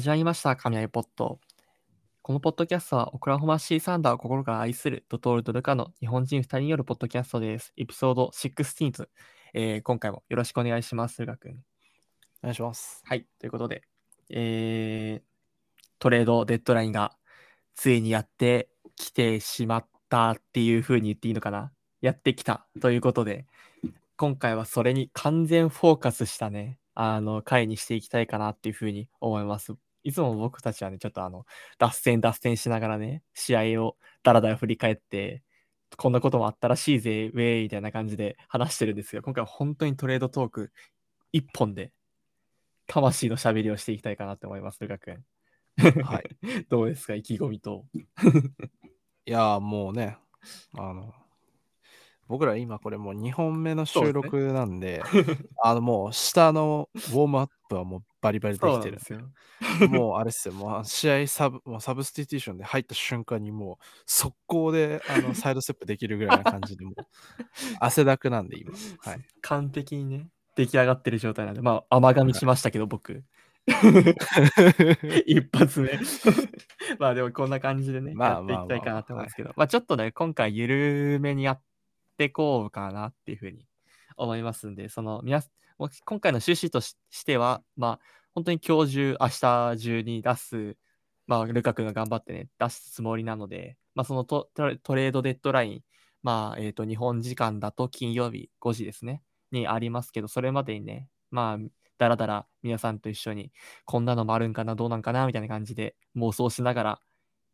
始まりました、雷ポット。このポッドキャストは、オクラホマシーサンダーを心から愛するドトールとルカの日本人2人によるポッドキャストです。エピソード16、えー今回もよろしくお願いします、ルカ君。お願いします。はい、ということで、えートレードデッドラインがついにやってきてしまったっていう風に言っていいのかなやってきたということで、今回はそれに完全フォーカスしたね、あの、回にしていきたいかなっていう風に思います。いつも僕たちはね、ちょっとあの、脱線脱線しながらね、試合をダラダラ振り返って、こんなこともあったらしいぜ、ウェイみたいな感じで話してるんですが、今回は本当にトレードトーク一本で魂の喋りをしていきたいかなと思います、ルカ君。はい。どうですか、意気込みと。いやーもうね、あの、僕ら今これもう2本目の収録なんで、あのもう下のウォームアップはもうバリバリできてるんですよ。もうあれっすよ、もう試合サブもうサブスティテューションで入った瞬間にもう速攻であのサイドステップできるぐらいな感じでもう 汗だくなんで今。はい。完璧にね、出来上がってる状態なんで、まあ、甘噛みしましたけど、僕。一発目。まあでもこんな感じでね、まあやっていきたいかなと思うんですけど、まあちょっとね、今回緩めにやってこうかなっていうふうに思いますんで、その、皆今回の趣旨としては、まあ本当に今日中、明日中に出す、まあルカ君が頑張ってね、出すつもりなので、まあそのトレードデッドライン、まあえっ、と、日本時間だと金曜日5時ですね、にありますけど、それまでにね、まあ、だらだら皆さんと一緒にこんなのもあるんかな、どうなんかな、みたいな感じで妄想しながら、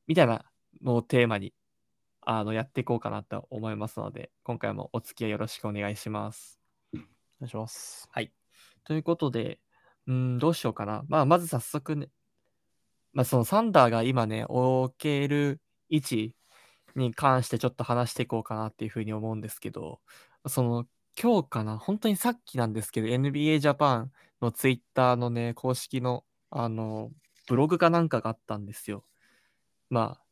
みたいなのをテーマにあのやっていこうかなと思いますので、今回もお付き合いよろしくお願いします。お願いします。はい。ということで、うん、どうしようかな。まあ、まず早速ね、まあ、そのサンダーが今ね、置ける位置に関してちょっと話していこうかなっていうふうに思うんですけど、その今日かな、本当にさっきなんですけど、NBA ジャパンのツイッターのね、公式の、あの、ブログかなんかがあったんですよ。まあ、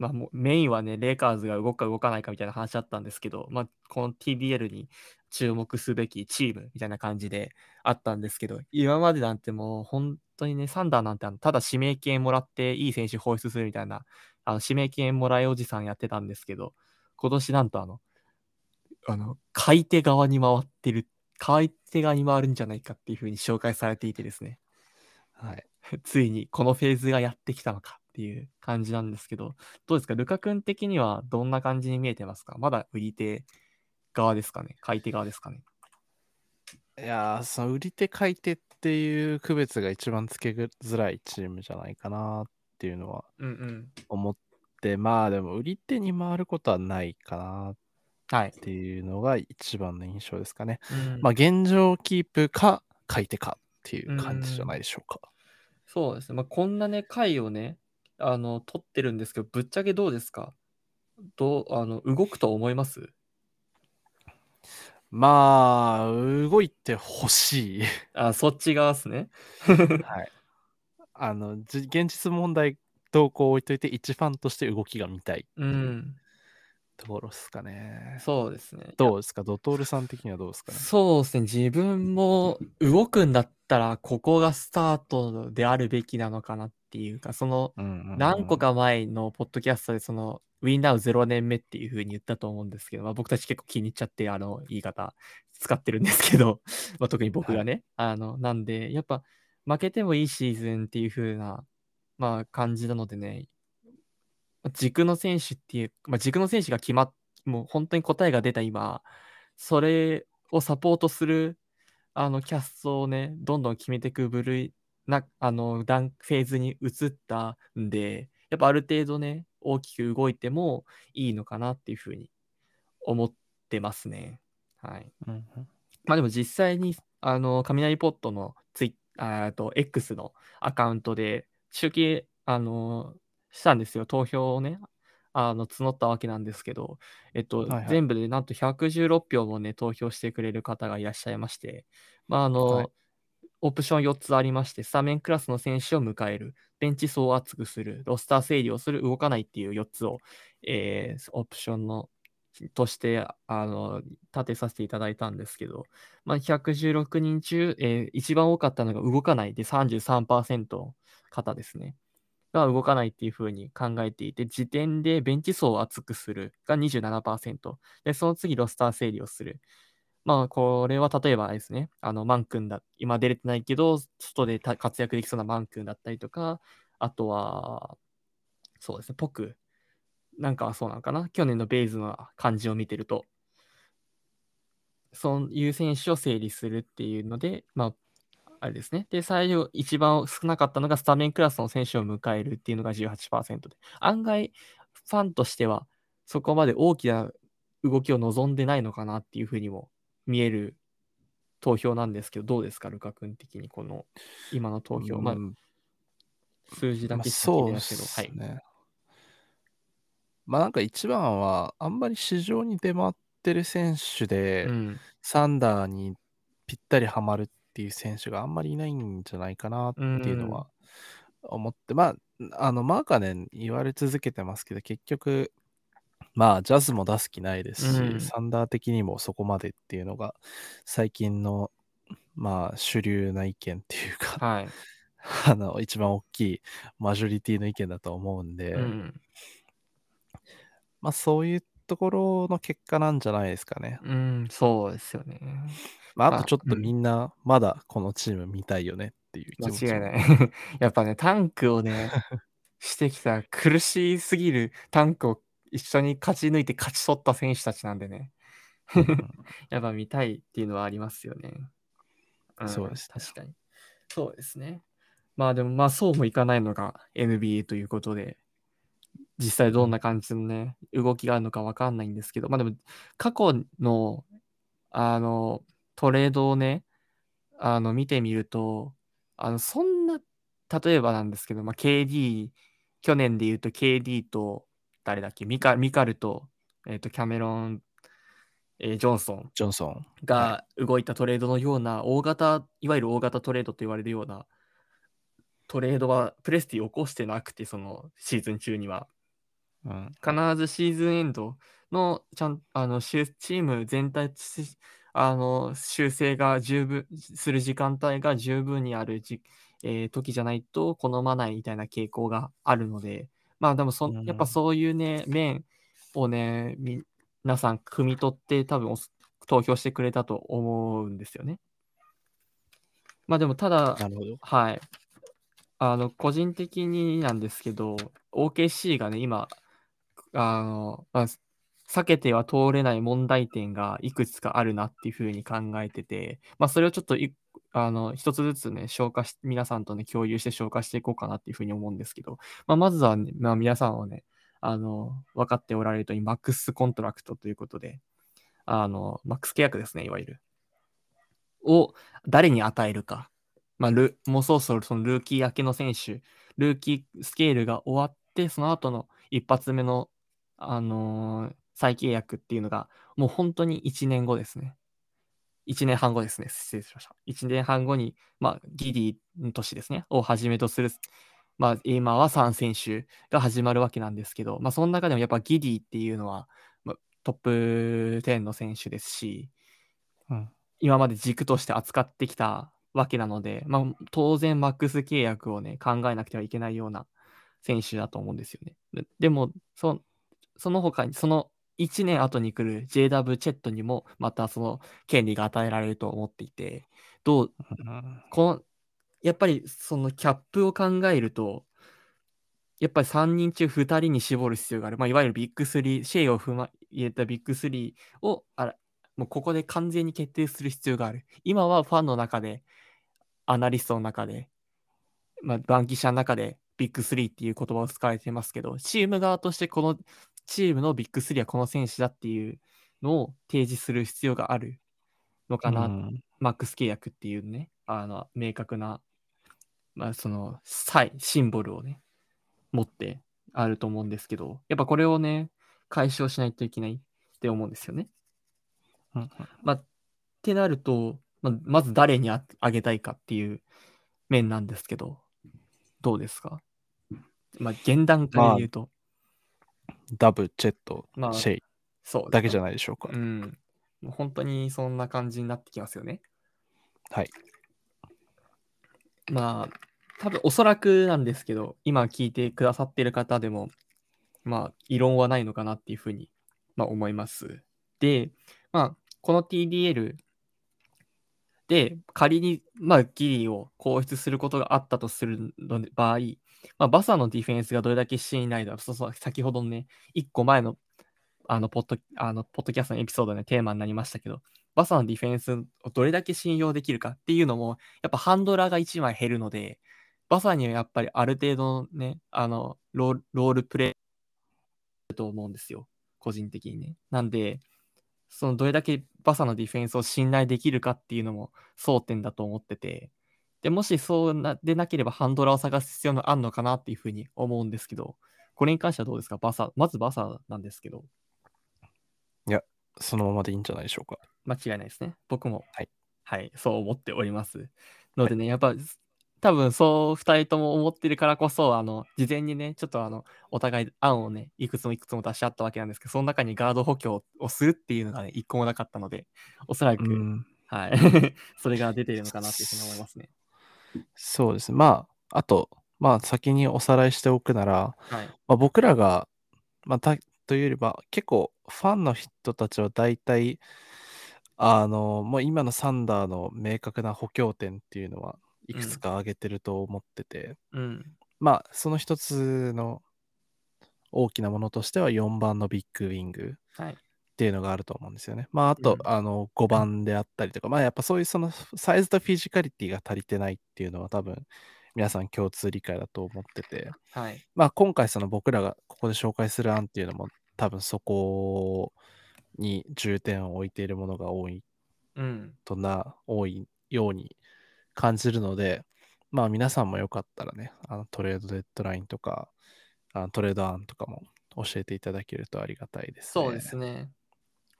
まあもうメインはね、レイカーズが動くか動かないかみたいな話だったんですけど、まあ、この TBL に注目すべきチームみたいな感じであったんですけど、今までなんてもう本当にね、サンダーなんてあのただ指名権もらっていい選手放出するみたいな、あの指名権もらいおじさんやってたんですけど、今年なんとあの、あの、買い手側に回ってる、買い手側に回るんじゃないかっていう風に紹介されていてですね、はい。ついにこのフェーズがやってきたのかっていう感じなんですけど、どうですか、ルカ君的にはどんな感じに見えてますか？まだ売り手側ですかね？買い手側ですかね？いやーその売り手買い手っていう区別が一番つけづらいチームじゃないかなっていうのはうんうん。思って、まあでも売り手に回ることはないかなっはい。ていうのが一番の印象ですかね。うんまあ現状キープか買い手かっていう感じじゃないでしょうか。そうですね。まあ、こんなね、回をね、あの、取ってるんですけど、ぶっちゃけどうですか？どう、あの、動くと思います？まあ、動いてほしい。あ、そっち側ですね。はい。あの、じ現実問題動向を置いといて、一ファンとして動きが見たいうん。ところですかね。そうですね。どうですか？ドトールさん的にはどうですかね？そうですね。自分も動くんだったら、ここがスタートであるべきなのかなっていうか、その、何個か前のポッドキャストで、その、ウィンナウ0年目っていう風に言ったと思うんですけど、まあ、僕たち結構気に入っちゃって、あの、言い方使ってるんですけど、まあ、特に僕がね、あの、なんで、やっぱ、負けてもいいシーズンっていう風な、まあ、感じなのでね、軸の選手っていう、まあ、軸の選手が決まっ、もう本当に答えが出た今、それをサポートする、あの、キャストをね、どんどん決めていく部類な、あの、段、フェーズに移ったんで、やっぱある程度ね、大きく動いてもいいのかなっていうふうに思ってますね。はい。うんうんまあでも実際に、あの、雷ポットのツイあーと X のアカウントで集計、あの、したんですよ。投票をね、あの、募ったわけなんですけど、えっと、はいはい全部でなんと116票もね、投票してくれる方がいらっしゃいまして、まあ、あの、はいオプション4つありまして、スタメンクラスの選手を迎える、ベンチ層を厚くする、ロスター整理をする、動かないっていう4つを、えーオプションのとしてあの立てさせていただいたんですけど、まあ、116人中、えー一番多かったのが動かないで33%の方ですね。が動かないっていうふうに考えていて、時点でベンチ層を厚くするが27%。で、その次ロスター整理をする。まあ、これは例えばですね、あの、マン君だ、今出れてないけど、外で活躍できそうなマン君だったりとか、あとは、そうですね、ポクなんかそうなのかな。去年のベイズの感じを見てると、そういう選手を整理するっていうので、まあ、あれですね。で、最後、一番少なかったのがスタメンクラスの選手を迎えるっていうのが18%で、案外、ファンとしては、そこまで大きな動きを望んでないのかなっていうふうにも見える投票なんですけど、どうですか、ルカ君的に、この今の投票。まあ、数字だけしか聞いてないけど、はい。ね。まあなんか一番は、あんまり市場に出回ってる選手で、うん。サンダーにぴったりはまるっていう選手があんまりいないんじゃないかなっていうのは思って、まあ、あの、マーカネン言われ続けてますけど、結局、まあ、ジャズも出す気ないですし、うんサンダー的にもそこまでっていうのが、最近の、まあ、主流な意見っていうか、はい。あの、一番大きいマジョリティの意見だと思うんで、うん。まあ、そういうところの結果なんじゃないですかね。うん、そうですよね。まあ、まああとちょっとうんみんな、まだこのチーム見たいよねっていう気持ちも間違いない。やっぱね、タンクをね、してきた苦しすぎるタンクを一緒に勝ち抜いて勝ち取った選手たちなんでね。やっぱ見たいっていうのはありますよね。んそうですね確かに。そうですね。まあでもまあそうもいかないのが NBA ということで、実際どんな感じのね、動きがあるのかわかんないんですけど、まあでも過去のあのトレードをね、あの見てみると、あのそんな、例えばなんですけど、まあ、KD、去年で言うと KD と誰だっけ、ミカミカルと,、えーとキャメロン、えージョンソンジョンソン。が動いたトレードのような大型、いわゆる大型トレードと言われるようなトレードはプレスティ起こしてなくて、そのシーズン中には。うん。必ずシーズンエンドのちゃんあの修チーム全体あの修正が十分する時間帯が十分にあるじ、えー時じゃないと好まないみたいな傾向があるので、まあでもそ、うんやっぱそういうね、面をね、み皆さん汲み取って多分お投票してくれたと思うんですよね。まあでもただ。はい。あの、個人的になんですけど、OKC がね、今、あの、まあ、避けては通れない問題点がいくつかあるなっていうふうに考えてて、まあ、それをちょっといあの一つずつね、消化し、皆さんとね、共有して消化していこうかなっていうふうに思うんですけど、まあ、まずは、ね、まあ、皆さんはね、あの、分かっておられるとおり、 max contract ということで、あの、マックス契約ですね、いわゆる。を誰に与えるか。まあ、ルもうそろそろそのルーキー明けの選手、 rookie scale が終わって、その後の一発目の、あのー再契約っていうのが、もう本当に1年後ですね。1年半後ですね。失礼しました。1年半後に、まあ、ギディの年ですね。をはじめとする、まあ、今は3選手が始まるわけなんですけど、まあ、その中でもやっぱギディっていうのは、まあ、トップ10の選手ですし、うん。今まで軸として扱ってきたわけなので、まあ、当然マックス契約をね、考えなくてはいけないような選手だと思うんですよね。ででもそ、その他に、その1年後に来る JW チェットにも、またその権利が与えられると思っていて、どう、うんこの、やっぱりそのキャップを考えると、やっぱり3人中2人に絞る必要がある。まあ、いわゆるビッグ3、シェイを踏ま入れたビッグ3をあらもうここで完全に決定する必要がある。今はファンの中で、アナリストの中で、まあ、バンキシャの中でビッグ3っていう言葉を使われてますけど、チーム側としてこのチームのビッグ3はこの選手だっていうのを提示する必要があるのかな、うん。マックス契約っていうね、あの明確な、まあ、そのサイシンボルをね、持ってあると思うんですけど、やっぱこれをね、解消しないといけないって思うんですよね。うんまあ、ってなると、まあ、まず誰にああげたいかっていう面なんですけど、どうですか？まあ、現段階で言うと、ダブ、チェット、まあシェイ。そうだけじゃないでしょうか。うん。もう本当にそんな感じになってきますよね。はい。まあ、多分おそらくなんですけど、今聞いてくださってる方でも、まあ、異論はないのかなっていうふうに、まあ、思います。で、まあ、この TDL で、仮に、まあ、ギリを放出することがあったとするので場合、まあ、バサのディフェンスがどれだけ信頼だ、そうそう、先ほどのね、1個前の、あの、ポッド、あの、ポッドキャストのエピソードで、テーマになりましたけど、バサのディフェンスをどれだけ信用できるかっていうのも、やっぱハンドラーが1枚減るので、バサにはやっぱりある程度のね、あの、ロールロールプレイと思うんですよ。個人的にね。なんで、そのどれだけバサのディフェンスを信頼できるかっていうのも争点だと思ってて、で、もしそうなでなければハンドラーを探す必要があるのかなっていうふうに思うんですけど、これに関してはどうですか？バサ、まずバサなんですけど、そのままでいいんじゃないでしょうか。間違いないですね。僕も、はい。はい、そう思っております。のでね、やっぱ、多分そう2人とも思ってるからこそ、あの、事前にね、ちょっとあの、お互い案をね、いくつもいくつも出し合ったわけなんですけど、その中にガード補強をするっていうのがね、一個もなかったので、おそらく、うん。はい、それが出ているのかなっていうふうに思いますね。そうですね。まあ、あと、まあ、先におさらいしておくなら、はい。まあ、僕らが、まあ、たというよりは、結構、ファンの人たちは大体、あの、もう今のサンダーの明確な補強点っていうのは、いくつか挙げてると思ってて、うん。まあ、その一つの大きなものとしては、4番のビッグウィングはい。っていうのがあると思うんですよね。まあ、あと、うんあの、5番であったりとか、まあ、やっぱそういうそのサイズとフィジカリティが足りてないっていうのは多分、皆さん共通理解だと思ってて、はい。まあ、今回その僕らがここで紹介する案っていうのも多分そこに重点を置いているものが多いうん。とな、多いように感じるので、まあ皆さんもよかったらね、あのトレードデッドラインとか、あのトレード案とかも教えていただけるとありがたいです、ね。そうですね。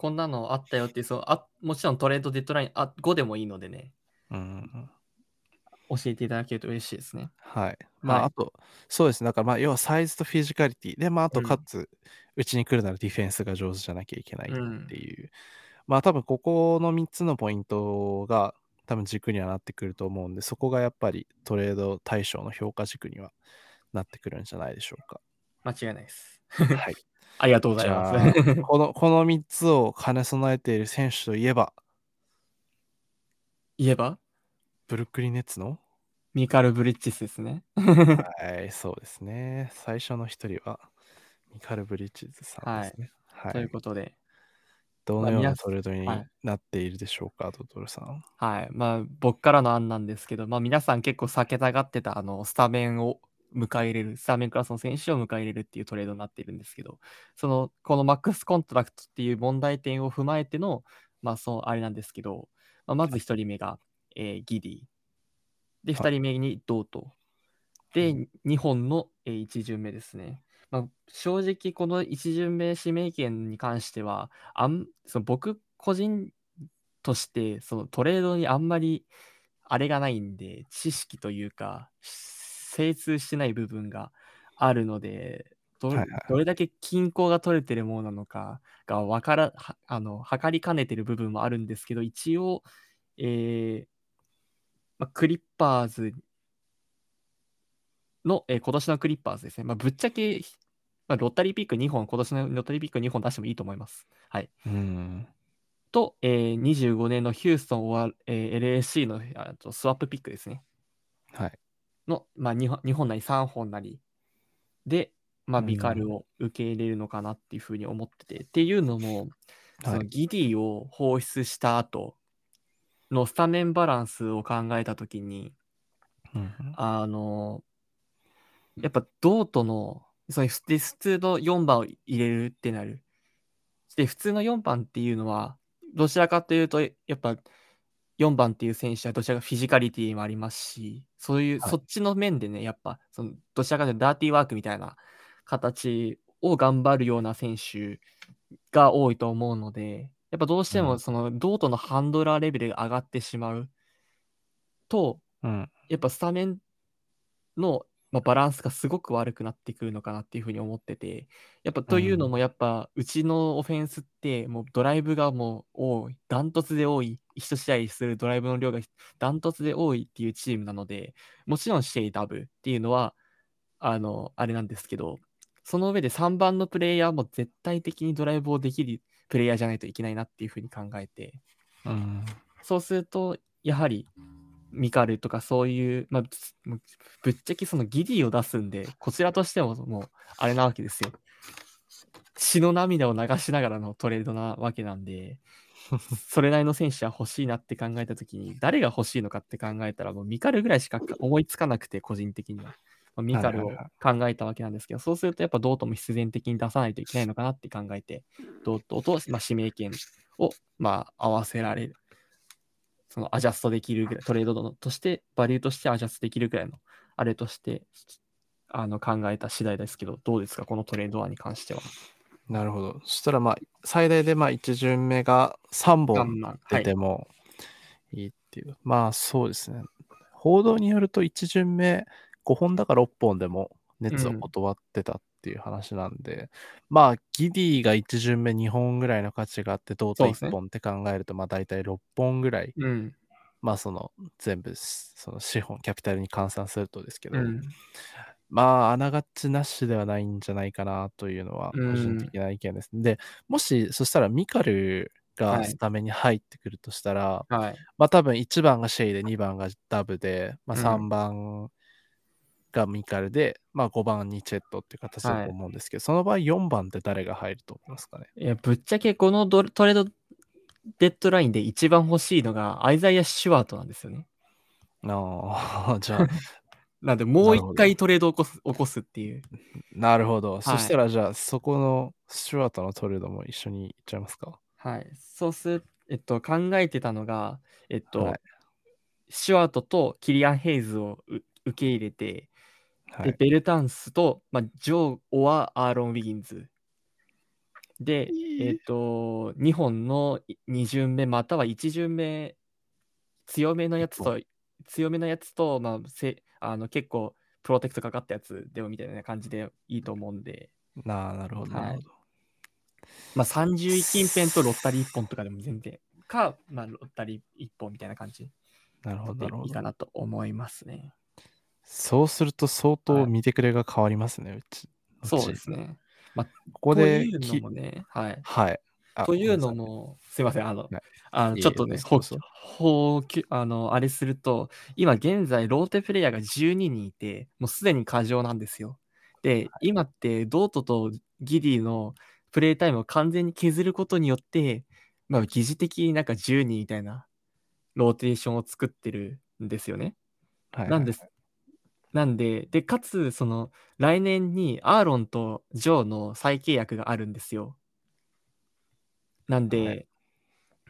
こんなのあったよっていう、そうあもちろんトレードデッドラインあ5でもいいのでね、うん。教えていただけると嬉しいですね。はい。まあ、はいあと、そうですね。だから、まあ、要はサイズとフィジカリティ。で、まあ、あと、うんかつ、うちに来るならディフェンスが上手じゃなきゃいけないうんっていう。まあ、多分、ここの3つのポイントが、多分軸にはなってくると思うんで、そこがやっぱりトレード対象の評価軸にはなってくるんじゃないでしょうか。間違いないです。はい。ありがとうござじいます。この、この3つを兼ね備えている選手といえば、言えば、ブルックリンネッツの？ミカル・ブリッジスですね。はい、そうですね。最初の一人は、ミカル・ブリッジズさんですね。はい。ということで、どのようなトレードにはいなっているでしょうか、ドトルさん。はい。まあ、僕からの案なんですけど、まあ、皆さん結構避けたがってた、あの、スタメンを迎え入れる、スタメンクラスの選手を迎え入れるっていうトレードになっているんですけど、その、この max contract っていう問題点を踏まえての、まあ、そう、あれなんですけど、まあ、まず1人目が、えーギディ。で、はい2人目にドート。うで、2本の、え1巡目ですね。まあ、正直、この1巡目指名権に関しては、あんその僕個人として、そのトレードにあんまりあれがないんで、知識というか、精通してない部分があるので、どはいはいはいどれだけ均衡が取れてるものなのかがわから、はあの、測りかねてる部分もあるんですけど、一応、えーまあ、クリッパーズの、えー今年のクリッパーズですね。まあ、ぶっちゃけ、まあ、ロッタリーピック2本、今年のロッタリーピック2本出してもいいと思います。はい。うん。と、えー25年のヒューストンは、えー LAC のあとスワップピックですね。はい。の、まあ、2, 本2本なり3本なりで、まあ、うんビカルを受け入れるのかなっていうふうに思ってて。っていうのも、そはいのギディを放出した後のスタメンバランスを考えたときに、うんあの、やっぱドートの、その普通の4番を入れるってなる。で、普通の4番っていうのは、どちらかというと、やっぱ4番っていう選手はどちらかフィジカリティもありますし、そういう、はいそっちの面でね、やっぱ、そのどちらかというとダーティーワークみたいな形を頑張るような選手が多いと思うので、やっぱどうしてうんもそのドートのハンドラーレベルが上がってしまうと、うん。やっぱスタメンのまあ、バランスがすごく悪くなってくるのかなっていうふうに思ってて、やっぱというのも、やっぱうちのオフェンスって、もうドライブがもう多い、ダントツで多い、一試合するドライブの量がダントツで多いっていうチームなので、もちろんシェイダブっていうのは、あの、あれなんですけど、その上で3番のプレイヤーも絶対的にドライブをできるプレイヤーじゃないといけないなっていうふうに考えて、うん、そうすると、やはり、ミカルとかそういう、まあ、ぶっちゃけそのギディを出すんで、こちらとしてももう、あれなわけですよ。血の涙を流しながらのトレードなわけなんで、それなりの選手は欲しいなって考えたときに、誰が欲しいのかって考えたら、もうミカルぐらいしか思いつかなくて、個人的には。まあ、ミカルを考えたわけなんですけど、そうするとやっぱドートも必然的に出さないといけないのかなって考えて、ドートと、まあ、指名権を、まあ、合わせられる。そのアジャストできるぐらい、トレードとして、バリューとしてアジャストできるぐらいの、あれとして、あの考えた次第ですけど、どうですか、このトレード案に関しては。なるほど。そしたら、まあ、最大でまあ1巡目が3本出てもいいっていう。はい、まあ、そうですね。報道によると1巡目5本だから6本でも熱を断ってたっていう話なんで、うん、まあ、ギディが1巡目2本ぐらいの価値があって、トータ1本って考えると、まあ大体6本ぐらい、うん、まあその全部、その資本、キャピタルに換算するとですけど、うん、まあ、あながちなしではないんじゃないかなというのは、個人的な意見です。で、もし、そしたらミカルがスタメンに入ってくるとしたら、はい、まあ多分1番がシェイで2番がダブで、まあ3番がミカルで、まあ5番にチェットっていう形だと思うんですけど、はい、その場合4番って誰が入ると思いますかね？いや、ぶっちゃけこのトレードデッドラインで一番欲しいのがアイザイア・シュワートなんですよね。ああ、じゃあ。なんでもう一回トレードを起こす起こすっていう。なるほど。はい、そしたらじゃあそこのシュワートのトレードも一緒にいっちゃいますか？はい。そうする、えっと、考えてたのが、えっと、はい、シュワートとキリアン・ヘイズを受け入れて、はい、で、ベルタンスと、まあ、ジョー・オア・アーロン・ウィギンズ。で、えっ、ー、と、2本の2巡目、または1巡目、強めのやつと、強めのやつと、まあ、せあの結構、プロテクトかかったやつでもみたいな感じでいいと思うんで。ななるほど、なるほど。まあ、30近辺とロッタリー1本とかでも全然。か、まあ、ロッタリー1本みたいな感じ。なるほど。いいかなと思いますね。そうすると相当見てくれが変わりますね、うち。そうですね。まあ、ここで。というのもね、はい。はい。というのも、すいません、あの、あのちょっとね、ほうあの、あれすると、今現在、ローテプレイヤーが12人いて、もうすでに過剰なんですよ。で、今って、ドートとギディのプレイタイムを完全に削ることによって、まあ、疑似的になんか10人みたいなローテーションを作ってるんですよね。はい、なんです。なんで、で、かつ、その、来年にアーロンとジョーの再契約があるんですよ。なんで、はい、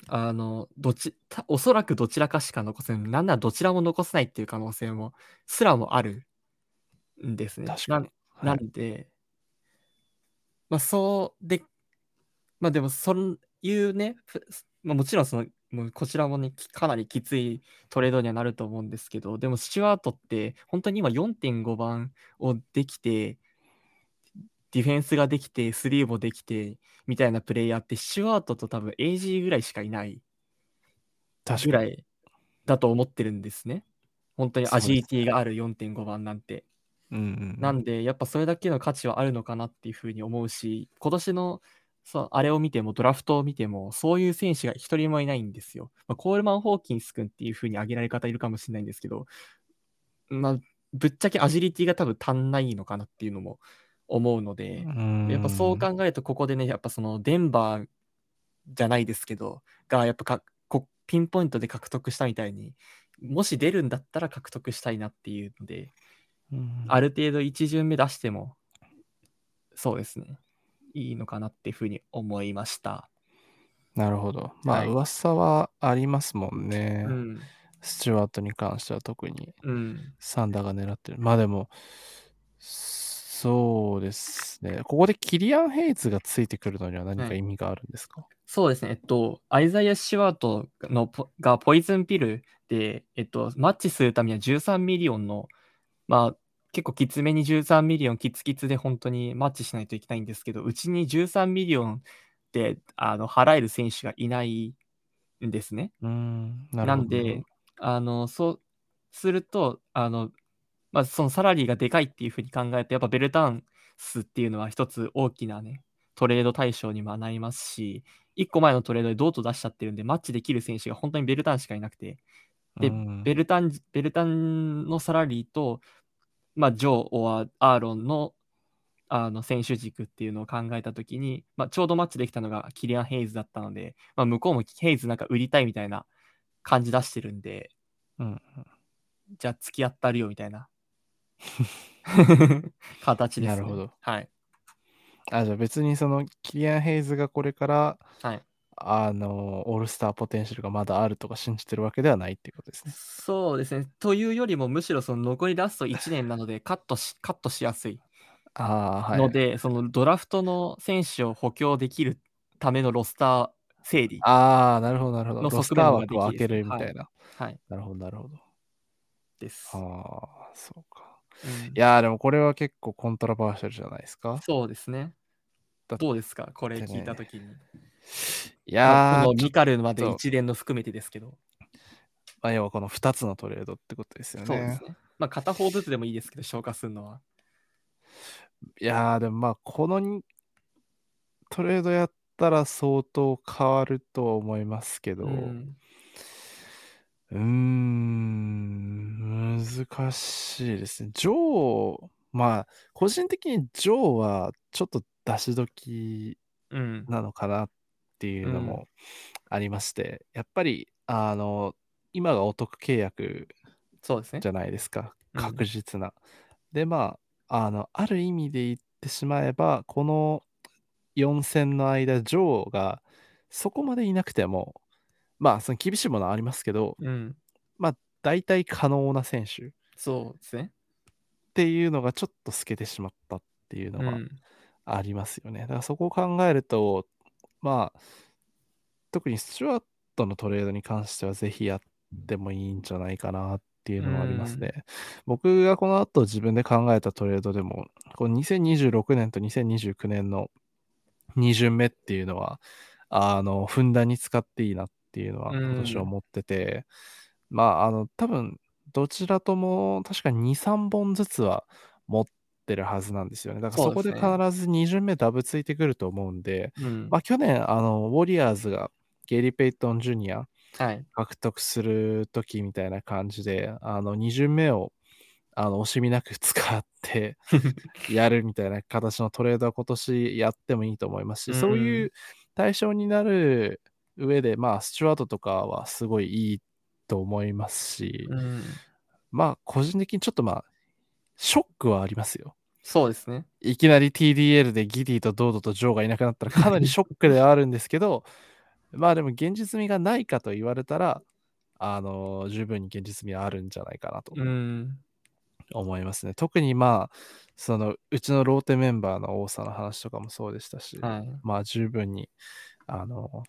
あの、どち、おそらくどちらかしか残せない。なんならどちらも残せないっていう可能性も、すらもあるんですね。確かに。ななんで、まあ、そうで、まあでも、そういうね、まあ、もちろんそのもうこちらもね、かなりきついトレードにはなると思うんですけど、でもスチュワートって本当に今4.5番をできて、ディフェンスができて、スリーもできて、みたいなプレイヤーって、スチュワートと多分 AG ぐらいしかいないぐらいだと思ってるんですね。本当にアジリティがある4.5番なんて。うんうん、なんで、やっぱそれだけの価値はあるのかなっていうふうに思うし、今年のそう、あれを見ても、ドラフトを見ても、そういう選手が一人もいないんですよ。まあ、コールマン・ホーキンス君っていう風に挙げられ方いるかもしれないんですけど、まあ、ぶっちゃけアジリティが多分足んないのかなっていうのも思うので、やっぱそう考えると、ここでね、やっぱそのデンバーじゃないですけど、がやっぱかこピンポイントで獲得したみたいに、もし出るんだったら獲得したいなっていうので、ある程度1巡目出しても、そうですね。いいのかなっていうふうに思いました。なるほど。まあ、はい、噂はありますもんね。うん、スチュワートに関しては特に、うん、サンダーが狙ってる。まあでも、そうですね。ここでキリアン・ヘイズがついてくるのには何か意味があるんですか、はい、そうですね。えっと、アイザイア・スチュワートのポが poison pill で、えっと、マッチするためには13ミリオンの、まあ、結構きつめに13ミリオンキツキツで本当にマッチしないといけないんですけど、うちに13ミリオンであの払える選手がいないんですね。うん、な。なんで、あの、そうすると、あの、まあ、そのサラリーがでかいっていうふうに考えて、やっぱベルタンスっていうのは一つ大きなね、トレード対象にもなりますし、1個前のトレードでドート出しちゃってるんで、マッチできる選手が本当にベルタンスしかいなくて、でうんベルタン、ベルタンのサラリーと、まあ、ジョー、オア、アーロンのあの選手軸っていうのを考えたときに、まあ、ちょうどマッチできたのがキリアン・ヘイズだったので、まあ、向こうもヘイズなんか売りたいみたいな感じ出してるんで、うん、じゃあ付き合ったるよみたいな 形です、ね。なるほど。はい。あ、じゃあ別にそのキリアン・ヘイズがこれから、はい。あの、オールスターポテンシャルがまだあるとか信じてるわけではないっていうことですね。そうですね。というよりも、むしろその残りラスト1年なので、カットし、カットしやすいああ、はい。ので、そのドラフトの選手を補強できるためのロスター整理。ああ、なるほど、なるほど。のロスター枠を開けるるみたいな。はい。なるほど、なるほど。です。ああ、そうか。うんいやー、でもこれは結構コントラバーシャルじゃないですか？そうですねどうですか？これね聞いたときに。いいやー、このミカルまで一連の含めてですけど。まあ、要はこの2つのトレードってことですよね。そうですね。まあ、片方ずつでもいいですけど、消化するのは。いやー、でもまあ、このにトレードやったら相当変わるとは思いますけど、ううんーん、難しいですね。ジョー、まあ、個人的にジョーはちょっと出し時うん。なのかなっていうのうんもありまして、やっぱり、あの、今がお得契約じ。ゃないですか。うん確実な。で、まあ、あの、ある意味で言ってしまえば、この4戦の間、ジョーがそこまでいなくても、まあ、その厳しいものはありますけど、うん。大体可能な選手っそうですね。ていうのがちょっと透けてしまったっていうのがうん。ありますよね。だからそこを考えると、まあ、特にスチュワートのトレードに関してはぜひやってもいいんじゃないかなっていうのはありますね。僕がこの後自分で考えたトレードでも、この2026年と2029年の2巡目っていうのは、あの、ふんだんに使っていいなっていうのはうん今年は思ってて、まあ、あの、多分、どちらとも確か2、3本ずつは持ってるはずなんですよね。だからそこで必ず2巡目ダブついてくると思うんで、うん。まあ去年、あの、ウォリアーズがゲリー・ペイトン・ジュニアはい。獲得するときみたいな感じで、あの、2巡目を、あの、惜しみなく使って やるみたいな形のトレードは今年やってもいいと思いますし、うんそういう対象になる上で、まあ、スチュワートとかはすごいいいと思いますし、うん。まあ、個人的にちょっとまあ、ショックはありますよ。そうですね。いきなり TDL でギディとドードとジョーがいなくなったらかなり ショックではあるんですけど、まあでも現実味がないかと言われたら、あの十分に現実味はあるんじゃないかなとうん。思いますね。特にまあ、そのうちのローテメンバーの多さの話とかもそうでしたし、はい。まあ十分に、あの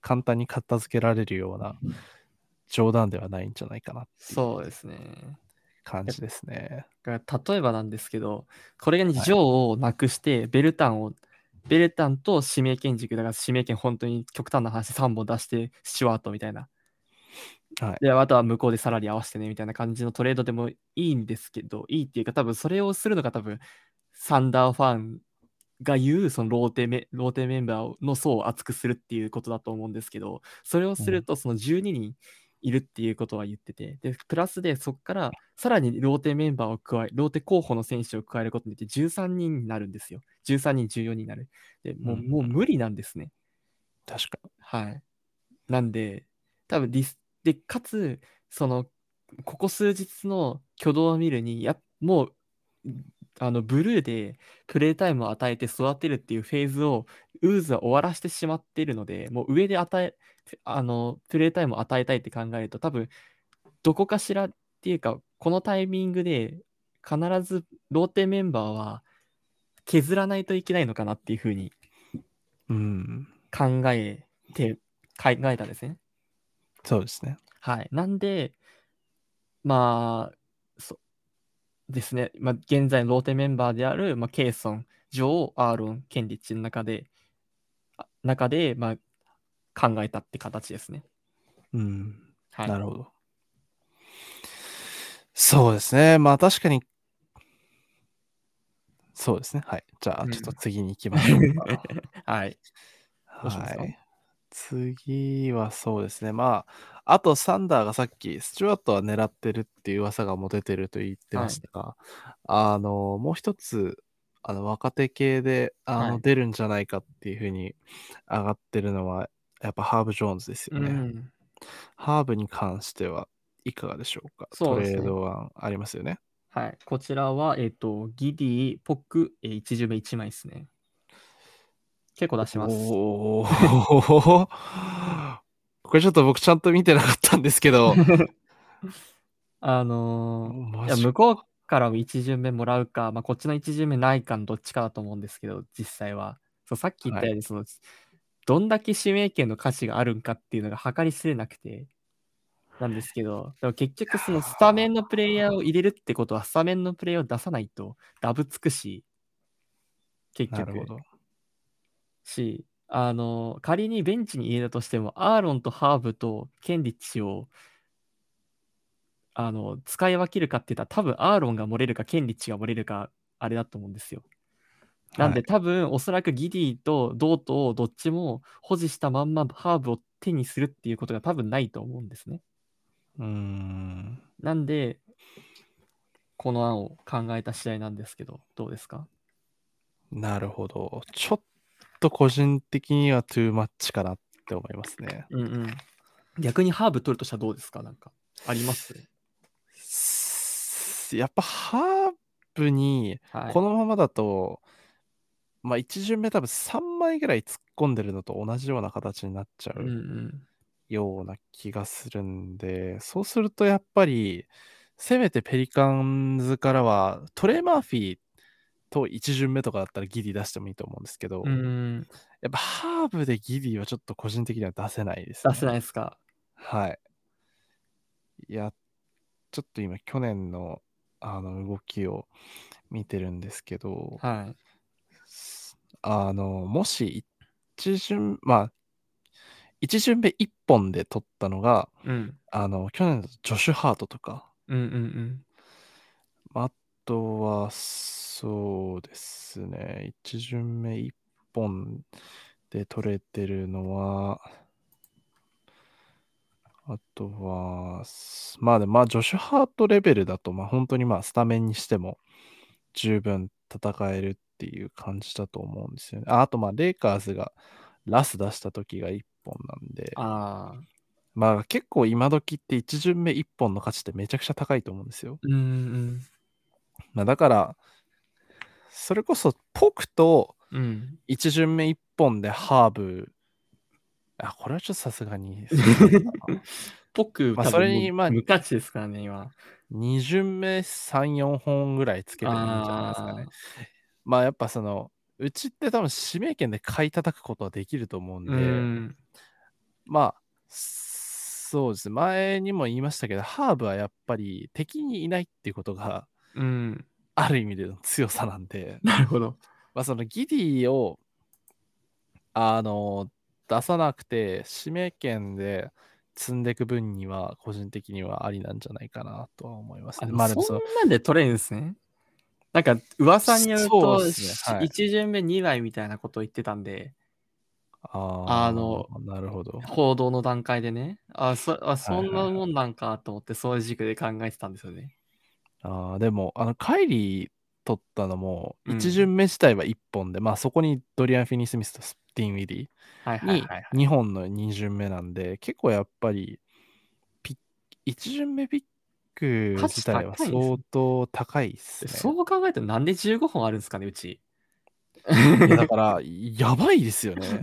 簡単に片付けられるような冗談ではないんじゃないかなそうですね。感じですね。だから例えばなんですけど、これがジョーをなくして、ベルタンを、ベルタンと指名権軸、だから指名権本当に極端な話3本出して、スチュワートみたいな。はいで、あとは向こうでサラリー合わせてねみたいな感じのトレードでもいいんですけど、いいっていうか多分それをするのが多分、サンダーファンが言うそのローテメローテメンバーの層を厚くするっていうことだと思うんですけど、それをするとその12人いるっていうことは言ってて、で、プラスでそこからさらにローテメンバーを加え、ローテ候補の選手を加えることによって13人になるんですよ。13人、14人になる。でもう,、うんもう無理なんですね。確かはい。なんで、多分ディス、で、かつ、その、ここ数日の挙動を見るに、やもう、あの、ブルーでプレイタイムを与えて育てるっていうフェーズを、ウーズは終わらせてしまっているので、もう上で与え、あの、プレイタイムを与えたいって考えると、多分、どこかしらっていうか、このタイミングで、必ずローテメンバーは削らないといけないのかなっていうふうにに。うん。考えて、考えたんですね。そうですね。はい。なんで、まあ、そですね、まあ、現在のローテメンバーである、まあ、ケイソン、ジョー、アーロン、ケンリッチの中で、あ中で、まあ、考えたって形ですね。うん。はい。なるほど。そうですね。まあ確かに、そうですね。はい。じゃあ、うんちょっと次に行きましょうか。はい。どうしますか？はい。次はそうですね。まあ、あとサンダーがさっき、スチュワートは狙ってるっていう噂がも出てると言ってましたが、あの、もう一つ、あの、若手系で、あの、はい出るんじゃないかっていうふうに上がってるのは、やっぱハーブ・ジョーンズですよね。うん。ハーブに関してはいかがでしょうか？そうねトレード案ありますよね。はい。こちらは、えっ、と、ギディ、ポック、えー、1巡目1枚ですね。結構出してます。おー これちょっと僕ちゃんと見てなかったんですけど。あのーいや向こうからも1巡目もらうか、まあ、こっちの1巡目ないかのどっちかだと思うんですけど、実際は。そうさっき言ったように、その、どんだけ指名権の価値があるんかっていうのが計り知れなくて、なんですけど、でも結局そのスタメンのプレイヤーを入れるってことは、スタメンのプレイヤーを出さないとダブつくし、結局。なるほど。し、あの、仮にベンチに入れたとしても、アーロンとハーブとケンリッチを、あの、使い分けるかって言ったら、多分アーロンが漏れるか、ケンリッチが漏れるか、あれだと思うんですよ。なんで、はい多分、おそらくギディとドートをどっちも保持したまんまハーブを手にするっていうことが多分ないと思うんですね。うーん。なんで、この案を考えた次第なんですけど、どうですか？なるほど。ちょっと個人的にはトゥーマッチかなって思いますね。うんうん。逆にハーブ取るとしたらどうですか？なんか、ありますす？やっぱハーブに、はい。このままだと、まあ1巡目多分3枚ぐらい突っ込んでるのと同じような形になっちゃうんう。うんような気がするんで、そうするとやっぱり、せめてペリカンズからはトレイ・マーフィーと1巡目とかだったらギディ出してもいいと思うんですけど、うん。やっぱハーブでギディはちょっと個人的には出せないですね。出せないですか？はい。いや、ちょっと今去年のあの動きを見てるんですけど、はい。あの、もし一巡、まあ、一巡目一本で取ったのが、うん。あの、去年だとジョシュ・ハートとか、うんうんうん。あとは、そうですね、一巡目一本で取れてるのは、あとは、すまあでも、まあ、ジョシュ・ハートレベルだと、まあ本当にまあスタメンにしても十分戦えるっていう感じだと思うんですよね。ああと、まあ、レイカーズがラス出した時が一本なんで、ああ。まあ結構今時って一巡目一本の価値ってめちゃくちゃ高いと思うんですよ。うんうんまあだから、それこそポクとうん。うん。一巡目一本でハーブ、あ、これはちょっとさすがに。僕、まあそれにまあ無価値ですからね、今。2巡目3、4本ぐらいつけてもいいんじゃないですかね。まあやっぱその、うちって多分指名権で買い叩くことはできると思うんで、うん。まあ、そうです。前にも言いましたけど、ハーブはやっぱり敵にいないっていうことがうん。ある意味での強さなんで、なるほど。まあそのギディを、あの、出さなくて、指名権で積んでいく分には、個人的にはありなんじゃないかなとは思いますね。まあそんなんで取れるんですね。なんか、噂によるそと、ね。はい。1巡目2枚みたいなことを言ってたんで、あーあの、なるほど。報道の段階でね、あ、そあそんなもんなんかと思って、そういう軸で考えてたんですよね。あーでも、あの、カイリー取ったのも、うん。一巡目自体は1本で、まあそこにドリアン・フィニー・スミスとスティン・ウィディはいはいにはい、はい。2本の2巡目なんで、結構やっぱりピッ、1巡目ピック自体は相当高いっすね。そう考えたらなんで15本あるんですかね、うち。いやだから、やばいですよね。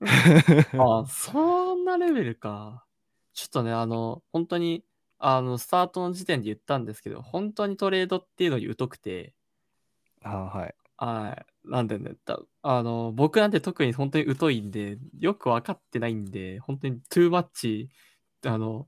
あそんなレベルか。ちょっとね、あの、本当に、あの、スタートの時点で言ったんですけど、本当にトレードっていうのに疎くて、あはい。はい。なんでね、だあの、僕なんて特に本当に疎いんで、よく分かってないんで、本当にトゥーマッチ、あの、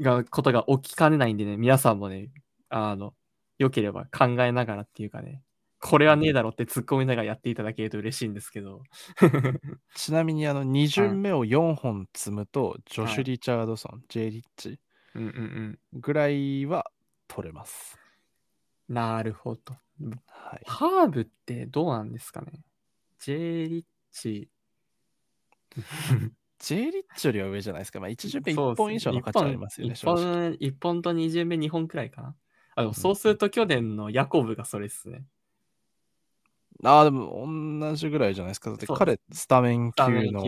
が、ことが起きかねないんでね、皆さんもね、あの、良ければ考えながらっていうかね、これはねえだろって突っ込みながらやっていただけると嬉しいんですけど。ちなみにあの2巡目を4本積むと、ジョシュ・はいリチャードソン、J リッチ。ぐらいは取れます。なるほど。はい。ハーブってどうなんですかね ?J リッチ。J リッチよりは上じゃないですか。まあ1巡目1そうっす本以上の価値ありますよね、一正直。本一本と二巡目2本くらいかな。あ、でもんそうすると去年のヤコブがそれですね。ああ、でも同じぐらいじゃないですか。だって彼、スタメン級の。